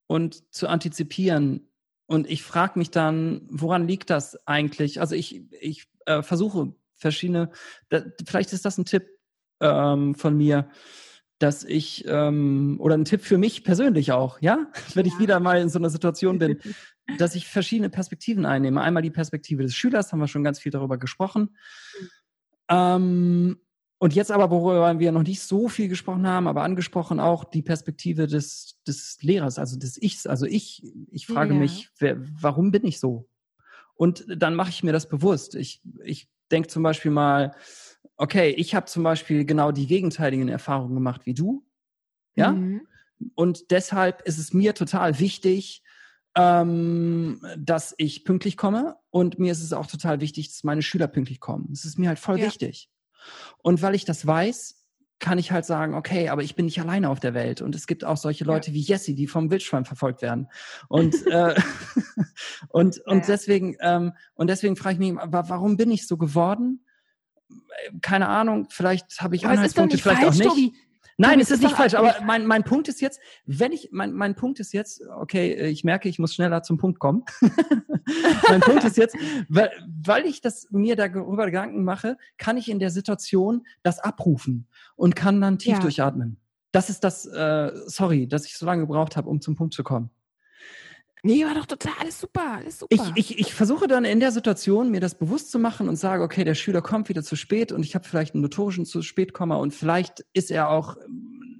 und zu antizipieren. Und ich frage mich dann, woran liegt das eigentlich? Also ich, ich äh, versuche verschiedene, da, vielleicht ist das ein Tipp ähm, von mir, dass ich, ähm, oder ein Tipp für mich persönlich auch, ja, wenn ich Ja. wieder mal in so einer Situation bin, dass ich verschiedene Perspektiven einnehme. Einmal die Perspektive des Schülers, haben wir schon ganz viel darüber gesprochen. Ähm, und jetzt aber, worüber wir noch nicht so viel gesprochen haben, aber angesprochen auch die Perspektive des, des Lehrers, also des Ichs. Also ich, ich frage Ja. mich, wer, warum bin ich so? Und dann mache ich mir das bewusst. Ich, ich denke zum Beispiel mal, okay, ich habe zum Beispiel genau die gegenteiligen Erfahrungen gemacht wie du. Ja? Mhm. Und deshalb ist es mir total wichtig, ähm, dass ich pünktlich komme. Und mir ist es auch total wichtig, dass meine Schüler pünktlich kommen. Das ist mir halt voll Ja. wichtig. Und weil ich das weiß, kann ich halt sagen, okay, aber ich bin nicht alleine auf der Welt. Und es gibt auch solche Ja. Leute wie Jessie, die vom Wildschwein verfolgt werden. Und, äh, und, und Ja. deswegen, ähm, und deswegen frage ich mich, wa- warum bin ich so geworden? Keine Ahnung, vielleicht habe ich Aber Anhaltspunkte, vielleicht falsch, auch nicht. Tobi. Nein, es ist ist nicht falsch, aber mein, mein Punkt ist jetzt, wenn ich, mein, mein Punkt ist jetzt, okay, ich merke, ich muss schneller zum Punkt kommen. mein Punkt ist jetzt, weil, weil ich das mir darüber Gedanken mache, kann ich in der Situation das abrufen und kann dann tief Ja. durchatmen. Das ist das, äh, sorry, dass ich so lange gebraucht habe, um zum Punkt zu kommen. Nee, war doch total alles super, alles super. Ich, ich, ich versuche dann in der Situation, mir das bewusst zu machen und sage, okay, der Schüler kommt wieder zu spät und ich habe vielleicht einen notorischen zu spät Komma und vielleicht ist er auch,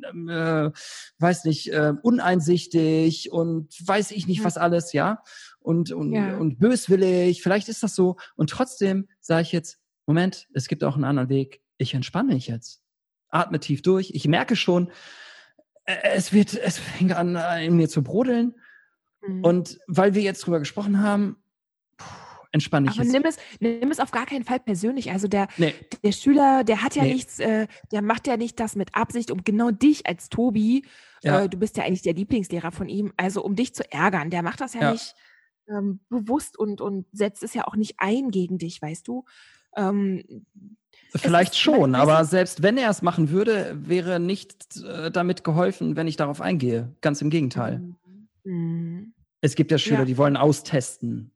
ähm, äh, weiß nicht, äh, uneinsichtig und weiß ich nicht Ja. was alles, ja, und, und, Ja. und böswillig, vielleicht ist das so. Und trotzdem sage ich jetzt, Moment, es gibt auch einen anderen Weg. Ich entspanne mich jetzt. Atme tief durch. Ich merke schon, äh, es wird, es fängt an, äh, in mir zu brodeln. Mhm. Und weil wir jetzt drüber gesprochen haben, entspanne ich aber jetzt. nimm es, nimm es auf gar keinen Fall persönlich. Also der, Nee, der Schüler, der hat ja Nee. nichts, äh, der macht ja nicht das mit Absicht, um genau dich als Tobi, Ja. äh, du bist ja eigentlich der Lieblingslehrer von ihm, also um dich zu ärgern. Der macht das ja, Ja. nicht ähm, bewusst und, und setzt es ja auch nicht ein gegen dich, weißt du? Ähm, vielleicht ist- schon, aber selbst wenn er es machen würde, wäre nicht äh, damit geholfen, wenn ich darauf eingehe. Ganz im Gegenteil. Mhm. Es gibt ja Schüler, Ja. die wollen austesten.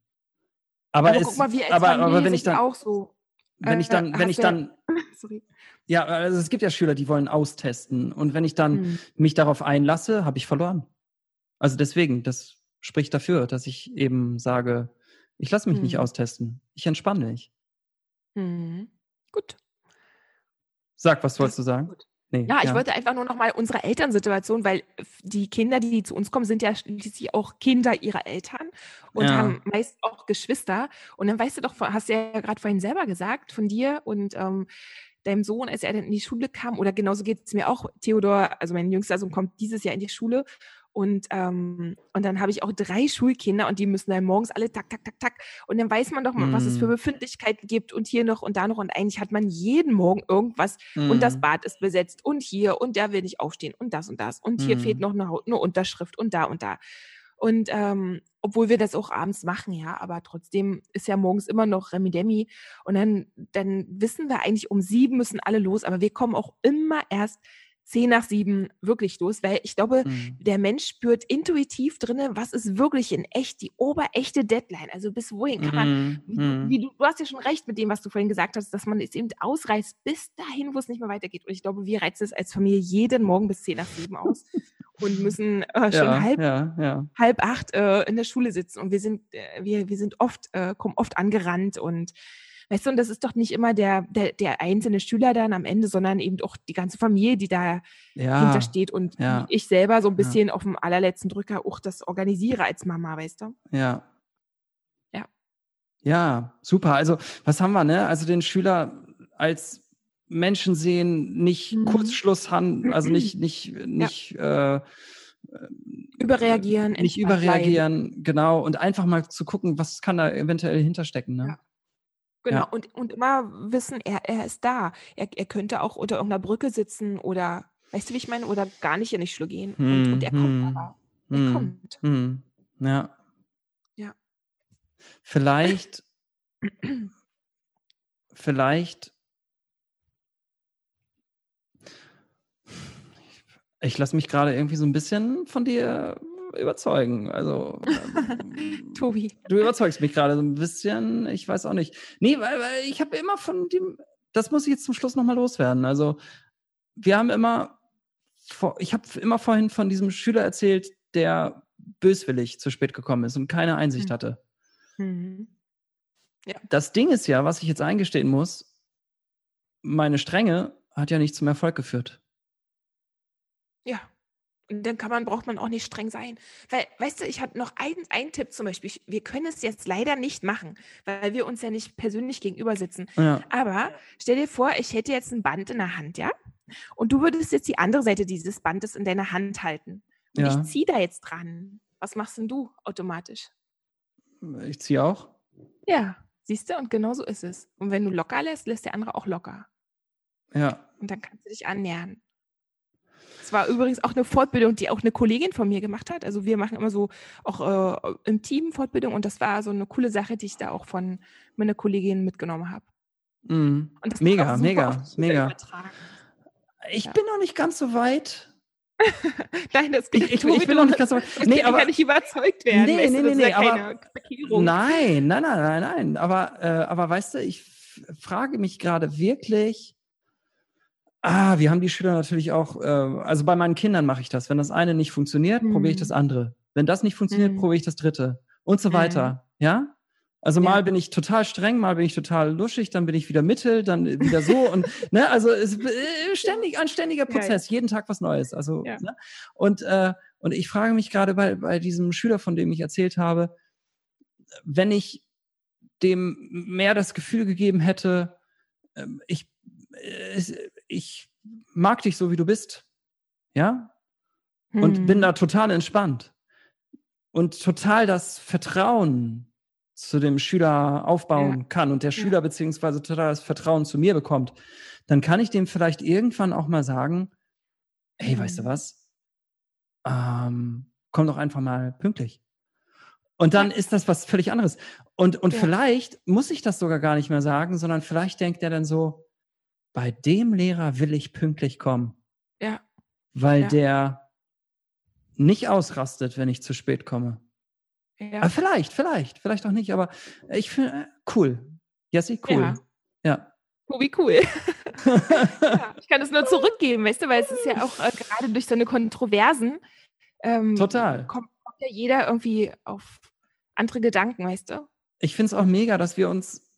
Aber, Aber es, guck mal, aber, aber wenn ich dann, auch so. wenn ich äh, dann, wenn hast ich dann, Sorry. Ja, also es gibt ja Schüler, die wollen austesten. Und wenn ich dann Hm. mich darauf einlasse, habe ich verloren. Also deswegen, das spricht dafür, dass ich eben sage, ich lasse mich nicht Hm. austesten. Ich entspanne mich. Hm. Gut. Sag, was wolltest du sagen? gut. Nee, Ja, ich wollte einfach nur noch mal unsere Elternsituation, weil f- die Kinder, die zu uns kommen, sind ja schließlich auch Kinder ihrer Eltern und Ja. haben meist auch Geschwister. Und dann weißt du doch, hast du ja gerade vorhin selber gesagt, von dir und ähm, deinem Sohn, als er dann in die Schule kam, oder genauso geht es mir auch, Theodor, also mein jüngster Sohn kommt dieses Jahr in die Schule und, ähm, und dann habe ich auch drei Schulkinder und die müssen dann morgens alle tak, tak, tak, tak. Und dann weiß man doch mal, was es für Mm. Befindlichkeiten gibt und hier noch und da noch. Und eigentlich hat man jeden Morgen irgendwas und das Mm. Bad ist besetzt und hier und der will nicht aufstehen und das und das und hier Mhm. fehlt noch eine, eine Unterschrift und da und da. Und ähm, obwohl wir das auch abends machen, ja, aber trotzdem ist ja morgens immer noch Remi-Demi und dann, dann wissen wir eigentlich, um sieben müssen alle los, aber wir kommen auch immer erst zehn nach sieben wirklich los, weil ich glaube, Mm. der Mensch spürt intuitiv drinne, was ist wirklich in echt die oberechte Deadline, also bis wohin kann man Mm. wie, du- Mm. wie du, du hast ja schon recht mit dem, was du vorhin gesagt hast, dass man es eben ausreißt bis dahin, wo es nicht mehr weitergeht. Und ich glaube, wir reizen es als Familie jeden Morgen bis 10 nach 7 aus und müssen äh, schon Ja, halb, ja, ja. halb acht äh, in der Schule sitzen. Und wir sind, äh, wir, wir sind oft, äh, kommen oft angerannt und weißt du, und das ist doch nicht immer der, der, der einzelne Schüler dann am Ende, sondern eben auch die ganze Familie, die da Ja, hintersteht und ja. ich selber so ein Ja. bisschen auf dem allerletzten Drücker auch das organisiere als Mama, weißt du? ja. Ja. Ja, super. Also, was haben wir, ne? Also den Schüler als Menschen sehen, nicht Mhm. Kurzschluss haben, also nicht, nicht, nicht, äh, Überreagieren, nicht bleiben. überreagieren, genau, und einfach mal zu gucken, was kann da eventuell hinterstecken, ne? Ja. Genau, Ja. und, und immer wissen, er, er ist da. Er, er könnte auch unter irgendeiner Brücke sitzen oder, weißt du, wie ich meine, oder gar nicht in die Schule gehen. Und, und er kommt Hm, aber. Er hm, kommt. hm, ja. Ja. Vielleicht, vielleicht, ich lasse mich gerade irgendwie so ein bisschen von dir überzeugen. Also, ähm, Tobi. du überzeugst mich gerade so ein bisschen. Ich weiß auch nicht. Nee, weil, weil ich habe immer von dem, das muss ich jetzt zum Schluss nochmal loswerden. Also, wir haben immer, ich habe immer vorhin von diesem Schüler erzählt, der böswillig zu spät gekommen ist und keine Einsicht Hm. hatte. Mhm. Das Ding ist ja, was ich jetzt eingestehen muss, meine Strenge hat ja nicht zum Erfolg geführt. Ja. Und dann kann man, braucht man auch nicht streng sein. Weil, weißt du, ich habe noch einen, einen Tipp zum Beispiel. Ich- Wir können es jetzt leider nicht machen, weil wir uns ja nicht persönlich gegenüber sitzen. Ja, Aber stell dir vor, ich hätte jetzt ein Band in der Hand, ja? Und du würdest jetzt die andere Seite dieses Bandes in deiner Hand halten. Und Ja. ich ziehe da jetzt dran. Was machst denn du automatisch? ich ziehe auch. Ja, siehst du? Und genau so ist es. Und wenn du locker lässt, lässt der andere auch locker. Ja, Und dann kannst du dich annähern. War übrigens auch eine Fortbildung, die auch eine Kollegin von mir gemacht hat. Also wir machen immer so auch äh, im Team Fortbildung und das war so eine coole Sache, die ich da auch von meiner Kollegin mitgenommen habe. Und das mega, mega, mega. übertragen. Ich Ja. bin noch nicht ganz so weit. Nein, das Ich, ich, ich bin noch nicht ganz so weit. Nee, Nee, kann aber nicht überzeugt werden. Nee, weißt nee, du, nee, nee, aber-. Nein, nein, nein, nein, nein. Aber, äh, aber weißt du, ich frage mich gerade wirklich. Ah, wir haben die Schüler natürlich auch, äh, also bei meinen Kindern mache ich das. Wenn das eine nicht funktioniert, probiere ich das Mhm. andere. Wenn das nicht funktioniert, Mhm. probiere ich das dritte. Und so Mhm. weiter. Ja? Also Ja. mal bin ich total streng, mal bin ich total luschig, dann bin ich wieder mittel, dann wieder so und ne, also es ist äh, ständig ein ständiger Ja, ja. Prozess, jeden Tag was Neues. Also Ja. ne? und äh, und ich frage mich gerade bei bei diesem Schüler, von dem ich erzählt habe, wenn ich dem mehr das Gefühl gegeben hätte, ähm, ich, äh, es- ich mag dich so, wie du bist, ja, und Hm. bin da total entspannt und total das Vertrauen zu dem Schüler aufbauen Ja. kann und der Ja. Schüler beziehungsweise total das Vertrauen zu mir bekommt, dann kann ich dem vielleicht irgendwann auch mal sagen, hey, weißt du Mhm. was? Ähm, komm doch einfach mal pünktlich. Und dann Ja. ist das was völlig anderes. Und, und Ja. vielleicht muss ich das sogar gar nicht mehr sagen, sondern vielleicht denkt er dann so, bei dem Lehrer will ich pünktlich kommen, Ja, weil Ja. der nicht ausrastet, wenn ich zu spät komme. ja. Aber vielleicht, vielleicht, vielleicht auch nicht, aber ich finde, äh, cool. Jessie, cool. Ja. Ja. Oh, wie cool. ja, ich kann es nur zurückgeben, weißt du, weil es ist ja auch äh, gerade durch so eine Kontroversen ähm, Total. Kommt, kommt ja jeder irgendwie auf andere Gedanken, weißt du? Ich finde es auch mega, dass wir uns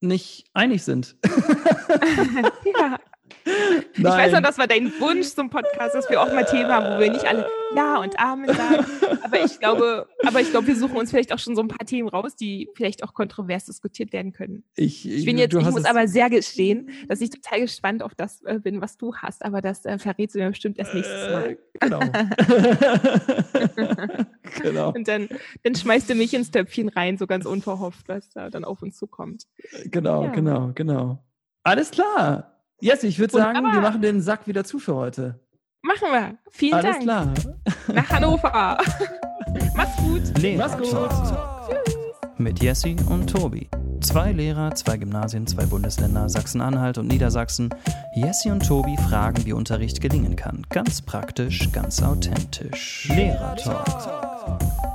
nicht einig sind. ja. Ich weiß noch, das war dein Wunsch zum Podcast, dass wir auch mal Themen haben, wo wir nicht alle Ja und Amen sagen. Aber ich glaube, aber ich glaube, wir suchen uns vielleicht auch schon so ein paar Themen raus, die vielleicht auch kontrovers diskutiert werden können. Ich, ich bin jetzt, ich muss aber sehr gestehen, dass ich total gespannt auf das äh, bin, was du hast. Aber das äh, verrätst du mir bestimmt erst nächstes Mal. Äh, genau. genau. Und dann, dann schmeißt du mich ins Töpfchen rein, so ganz unverhofft, was da dann auf uns zukommt. Genau, ja. genau, genau. Alles klar. Yes, ich würde sagen, wir machen den Sack wieder zu für heute. Machen wir. Vielen Alles Dank. klar. Nach Hannover. Mach's gut. Lehrer Mach's gut. Tschüss. Mit Jessie und Tobi. Zwei Lehrer, zwei Gymnasien, zwei Bundesländer, Sachsen-Anhalt und Niedersachsen. Jessie und Tobi fragen, wie Unterricht gelingen kann. Ganz praktisch, ganz authentisch. Lehrertalk.